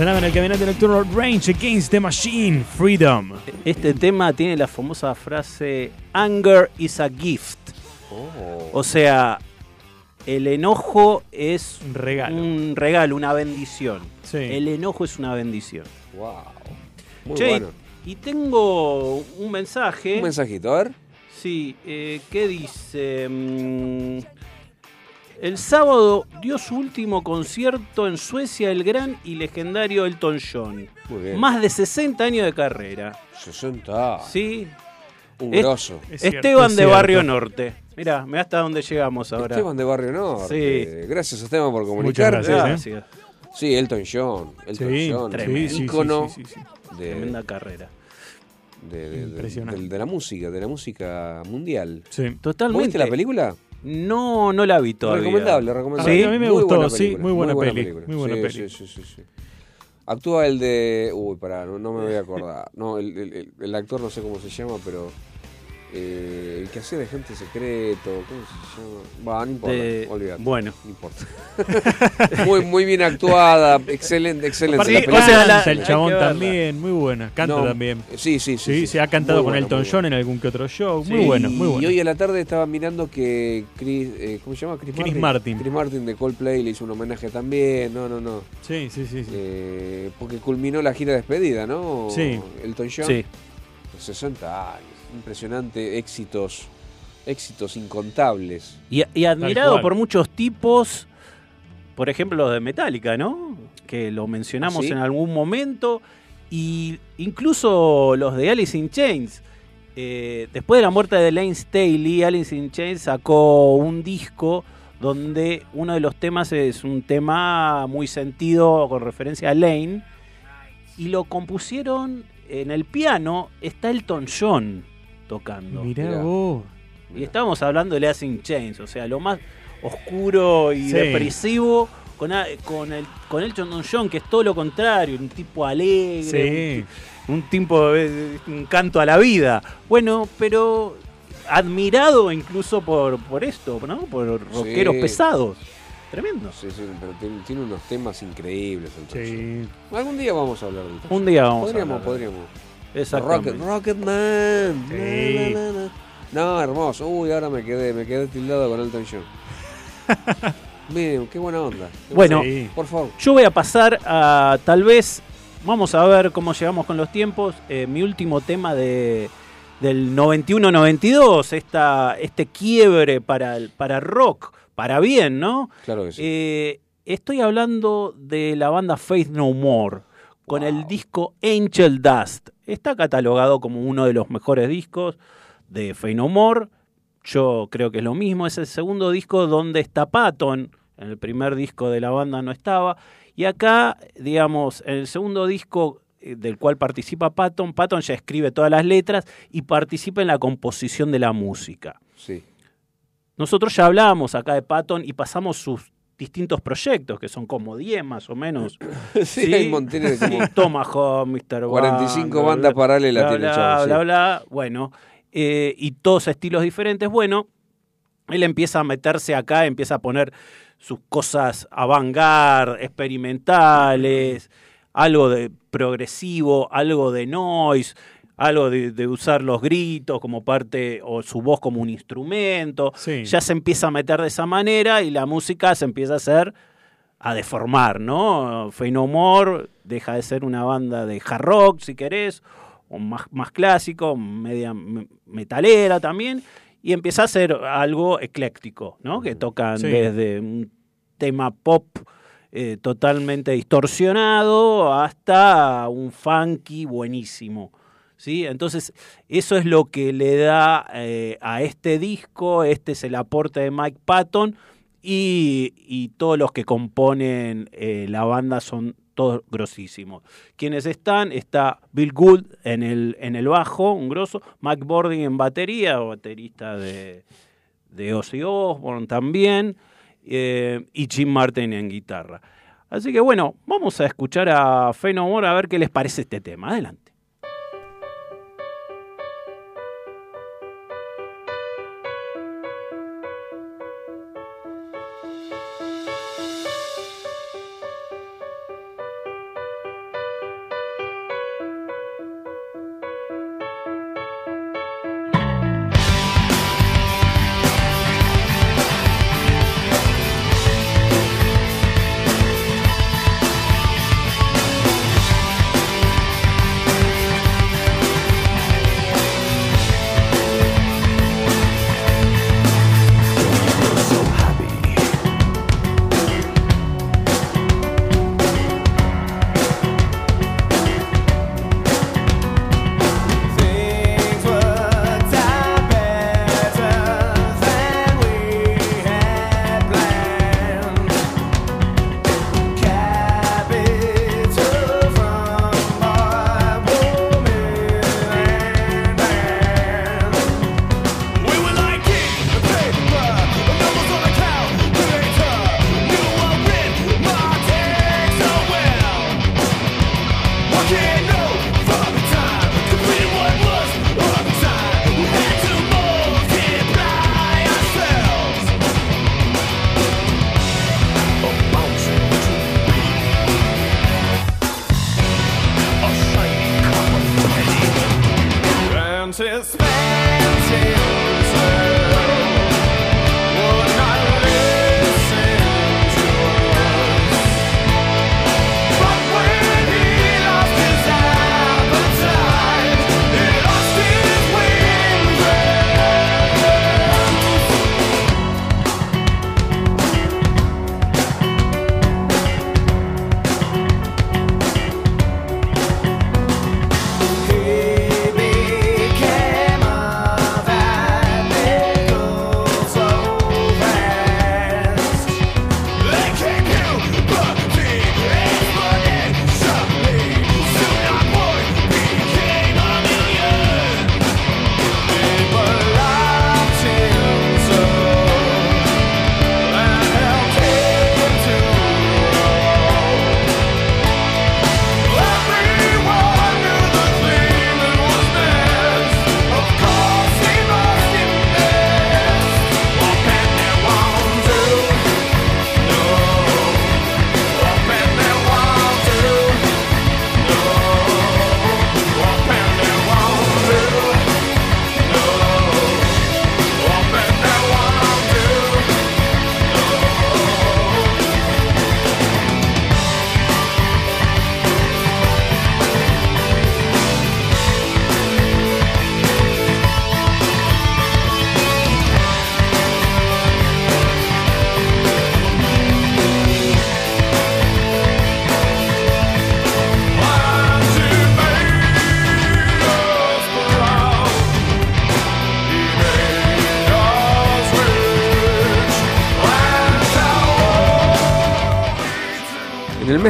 C: Sonaba en el caminante nocturno Range Against the Machine, Freedom.
B: Este tema tiene la famosa frase Anger is a gift. O sea, el enojo es un regalo, una bendición. El enojo es una bendición.
A: Wow. Muy
B: Che,
A: bueno.
B: y tengo un mensaje.
A: Un mensajito, a ver.
B: Sí, eh, ¿qué dice? El sábado dio su último concierto en Suecia el gran y legendario Elton John.
A: Muy bien.
B: Más de 60 años de carrera.
A: 60.
B: Sí.
A: Un
B: Es-
A: grosso.
C: Es cierto,
B: Esteban
C: es
B: de. Barrio Norte. Mirá, mirá hasta dónde llegamos ahora.
A: Esteban de Barrio Norte.
B: Sí.
A: Gracias, Esteban, por comunicar.
B: Muchas gracias, ¿eh?
A: Sí, Elton John. Elton
B: Sí,
A: John.
B: tremendo. Sí, sí,
A: ícono
B: sí, sí, sí.
A: de,
B: Tremenda carrera.
A: de, de- de la música, de la música mundial.
C: Sí.
B: Totalmente.
A: ¿Viste la película?
B: No, no la vi todavía.
A: Recomendable, recomendable.
B: ¿Sí?
C: A mí me
A: Muy
C: gustó,
A: buena
C: sí,
A: película,
C: muy buena peli,
A: película.
C: muy buena
A: Sí,
C: peli.
A: sí, sí, sí, sí. Actúa el de. Uy, pará, no, no me voy a acordar. No, el, el- el- el actor no sé cómo se llama, pero. Eh, el que hacía de gente secreto, ¿cómo se llama? Va, no importa,
B: De-
A: olvídate.
B: bueno.
A: No importa. muy, muy bien actuada, excelente, excelente.
C: Aparte,
A: la película.
C: el chabón también, muy buena. Canta
A: No,
C: también.
A: Sí, sí, sí.
C: Sí, se ha cantado
A: Muy
C: con Elton John en algún que otro show. Muy
A: Sí,
C: bueno, muy bueno.
A: Y hoy a la tarde estaba mirando que Chris, eh, ¿cómo se llama? Chris,
C: Chris Martin.
A: Chris Martin de Coldplay le hizo un homenaje también. No, no, no.
C: Sí, sí, sí. sí.
A: Eh, porque culminó la gira de despedida, ¿no?
C: Sí.
A: Elton John.
B: Sí.
A: 60 años. Impresionante. Éxitos. Éxitos incontables.
B: Y, y admirado por muchos tipos, por ejemplo los de Metallica, ¿no? Que lo mencionamos
A: ¿Ah, sí?
B: en algún momento. Y incluso los de Alice in Chains. Eh, después de la muerte de Lane Staley, Alice in Chains sacó un disco donde uno de los temas es un tema muy sentido con referencia a Lane. Y lo compusieron en el piano, está Elton John tocando.
C: Mirá vos.
B: Y estábamos hablando de Alice in Chains, o sea, lo más oscuro y
C: Sí.
B: depresivo con, a- con, el, con Elton John, que es todo lo contrario, un tipo alegre, un, un tipo, eh, un canto a la vida. Bueno, pero admirado incluso por, por esto, ¿no? Por rockeros
A: Sí.
B: pesados. Tremendo.
A: Sí, sí, pero tiene, tiene unos temas increíbles. el John. Algún día vamos a hablar de Elton
B: Un día vamos a
A: podríamos,
B: hablar
A: Podríamos,
B: Exactamente.
A: Rocket, Rocketman.
B: Sí.
A: Na, na, na, na. No, hermoso. Uy, ahora me quedé, me quedé tildado con Elton John. Miren, qué buena onda. Qué
B: Bueno,
A: por favor.
B: yo voy a pasar a tal vez, vamos a ver cómo llegamos con los tiempos, eh, mi último tema de, del 91-92, esta, este quiebre para, el- para rock, para bien, ¿no?
A: Claro que sí.
B: Eh, estoy hablando de la banda Faith No More, con el disco Angel Dust. Está catalogado como uno de los mejores discos de Faith No More. Yo creo que es lo mismo. Es el segundo disco donde está Patton. En el primer disco de la banda no estaba. Y acá, digamos, en el segundo disco eh, del cual participa Patton, Patton ya escribe todas las letras y participa en la composición de la música.
A: Sí.
B: Nosotros ya hablábamos acá de Patton y pasamos sus distintos proyectos, que son como 10 más o menos.
A: Sí, hay un montón de como-
B: Tomahawk, Mr.
A: 45
B: Bang,
A: bandas
B: bla,
A: paralelas
B: bla,
A: tiene
B: bla,
A: chabón, sí.
B: bla, bla. Bueno, eh, y todos estilos diferentes. Bueno, él empieza a meterse acá, empieza a poner sus cosas avant-garde, experimentales, algo de progresivo, algo de noise, algo de, de usar los gritos como parte o su voz como un instrumento. Ya se empieza a meter de esa manera y la música se empieza a hacer a deformar, ¿no? Fey No More deja de ser una banda de hard rock, si querés, o más, más clásico, media me- metalera también, y empieza a ser algo ecléctico, ¿no? Que tocan
C: Sí.
B: desde un tema pop eh, totalmente distorsionado hasta un funky buenísimo. ¿Sí? Entonces, eso es lo que le da eh, a este disco, este es el aporte de Mike Patton, y, todos los que componen eh, la banda son todos grosísimos. Quienes están, está Bill Gould en el, en el bajo, un grosso, Mike Bording en batería, baterista de, de Ozzy también, eh, y Jim Martin en guitarra. Así que bueno, vamos a escuchar a Fey No More a ver qué les parece este tema. Adelante.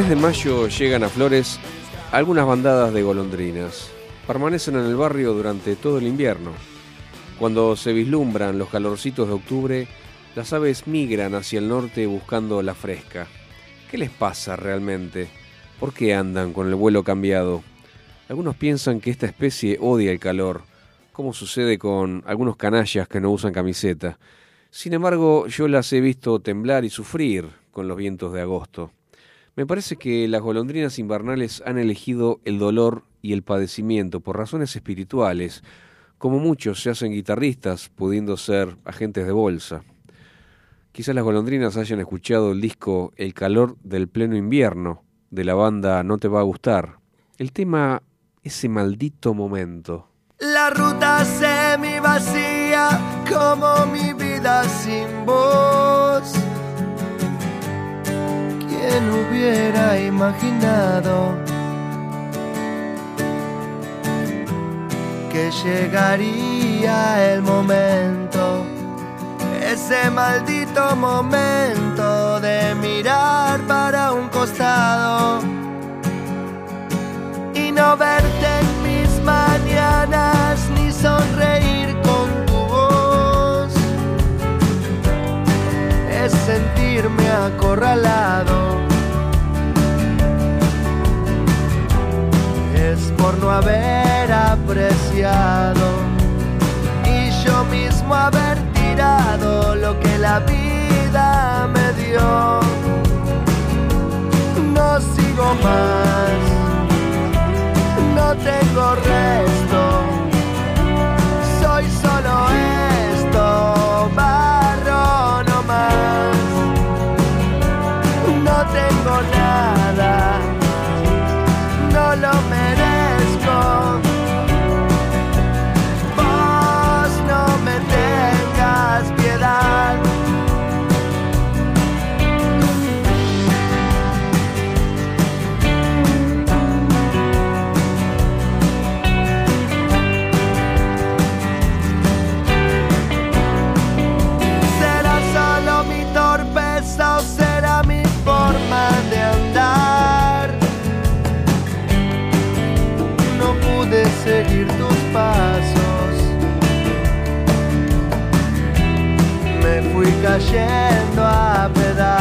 A: Mes de mayo llegan a Flores algunas bandadas de golondrinas. Permanecen en el barrio durante todo el invierno. Cuando se vislumbran los calorcitos de octubre, las aves migran hacia el norte buscando la fresca. ¿Qué les pasa realmente? ¿Por qué andan con el vuelo cambiado? Algunos piensan que esta especie odia el calor, como sucede con algunos canallas que no usan camiseta. Sin embargo, yo las he visto temblar y sufrir con los vientos de agosto. Me parece que las golondrinas invernales han elegido el dolor y el padecimiento por razones espirituales, como muchos se hacen guitarristas, pudiendo ser agentes de bolsa. Quizás las golondrinas hayan escuchado el disco El calor del pleno invierno de la banda No te va a gustar. El tema Ese maldito momento.
J: La ruta semi vacía como mi vida sin voz. ¿Quién hubiera imaginado que llegaría el momento? Ese maldito momento de mirar para un costado y no verte en mis mañanas ni sonreír con tu voz. Es sentirme acorralado. Por no haber apreciado. Y yo mismo haber tirado lo que la vida me dio. No sigo más no tengo resto, soy solo esto, barro no más, no tengo nada, cayendo a pedazos.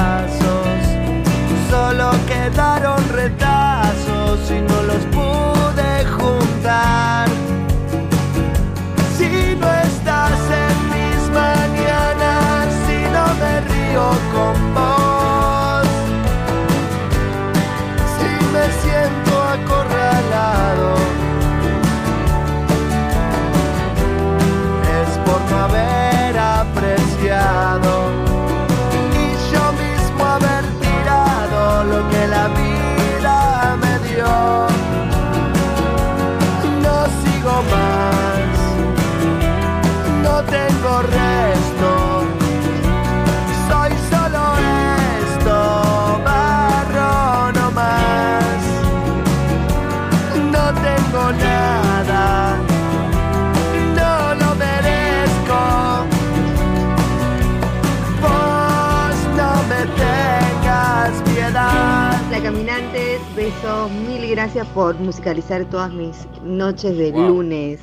K: Besos, mil gracias por musicalizar todas mis noches de
A: Wow.
K: lunes.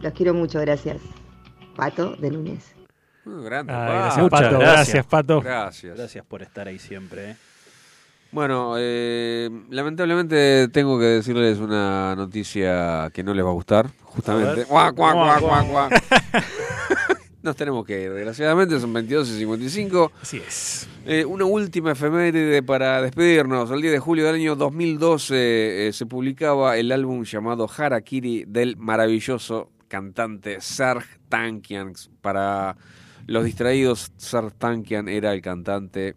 K: Los quiero mucho, gracias. Pato de lunes.
A: Grande,
C: gracias, Pato. Gracias, Pato.
A: Gracias.
B: Gracias por estar ahí siempre. ¿eh?
A: Bueno, eh, lamentablemente tengo que decirles una noticia que no les va a gustar, justamente.
B: A ver.
A: Guau, guau, guau,
B: Guau,
A: guau, guau. Nos tenemos que ir, desgraciadamente, son 22 y 55.
C: Así es.
A: Eh, una última efeméride para despedirnos. El 10 de julio del año 2012 eh, se publicaba el álbum llamado Harakiri del maravilloso cantante Serj Tankian. Para los distraídos, Serj Tankian era el cantante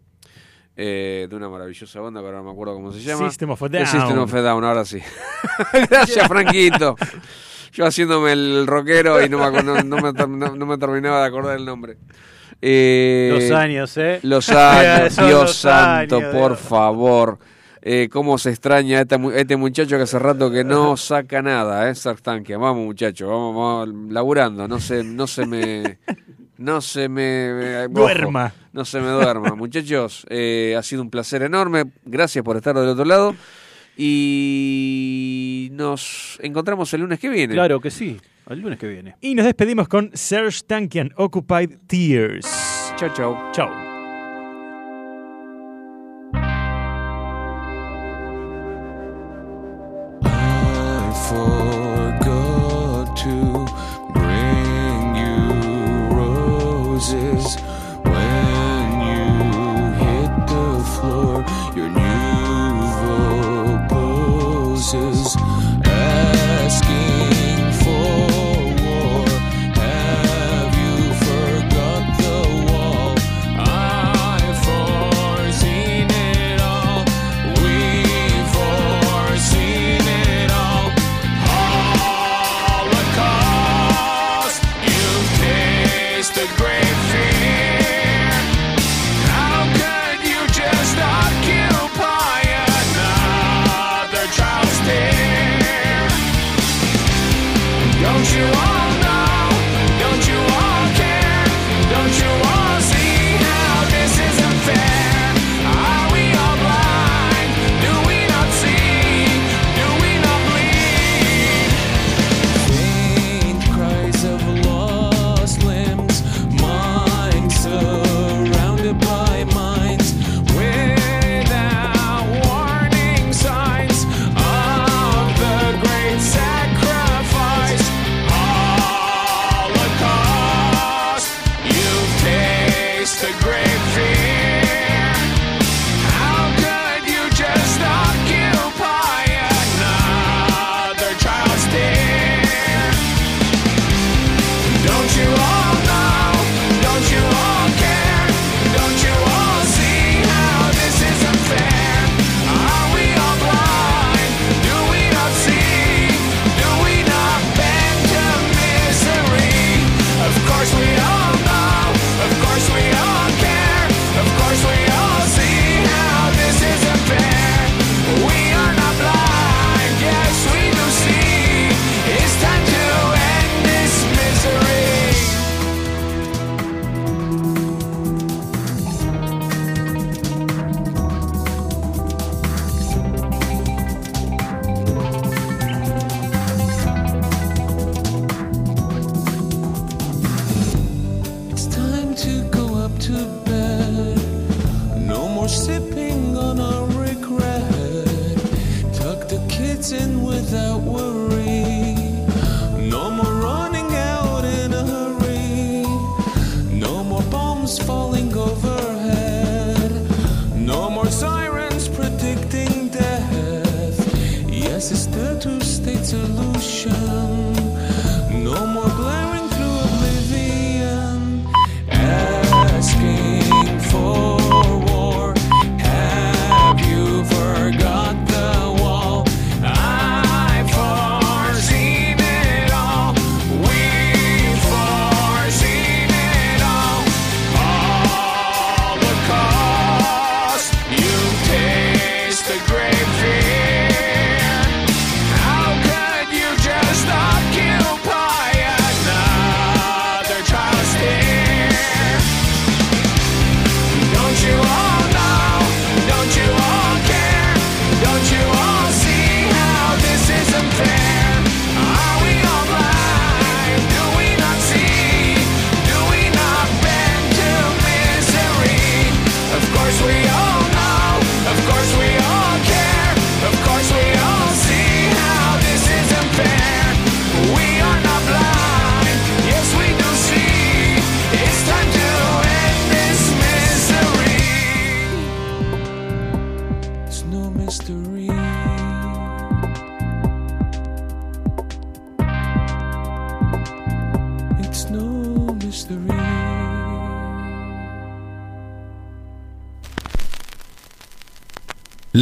A: eh, de una maravillosa banda, ahora no me acuerdo cómo se llama.
C: System of a Down.
A: System of a Down, ahora sí. Gracias, Franquito. Yo haciéndome el rockero y no me, no, me no- me terminaba de acordar el nombre. Eh,
B: Los años, ¿eh?
A: Los años, Dios
B: los
A: santo,
B: años,
A: por
B: Dios.
A: favor. Eh, cómo se extraña este, este muchacho que hace rato que no saca nada, ¿eh? Sartankia. Vamos, muchacho, vamos, vamos laburando. No se, no se me. No se me... Eh,
L: eh,
A: duerma. no se me duerma. Muchachos, eh, ha sido un placer enorme. Gracias por estar del otro lado. Y nos encontramos el lunes que viene.
B: Claro que sí, el lunes que viene.
L: Y nos despedimos con Serge Tankian, Occupied Tears.
A: Chao, chao.
L: Chao.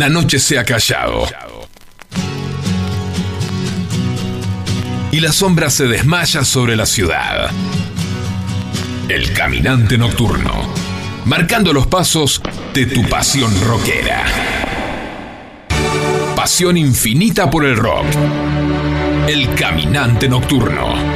G: la noche se ha callado. Y la sombra se desmaya sobre la ciudad. El caminante nocturno, marcando los pasos de tu pasión rockera. Pasión infinita por el rock. El caminante nocturno.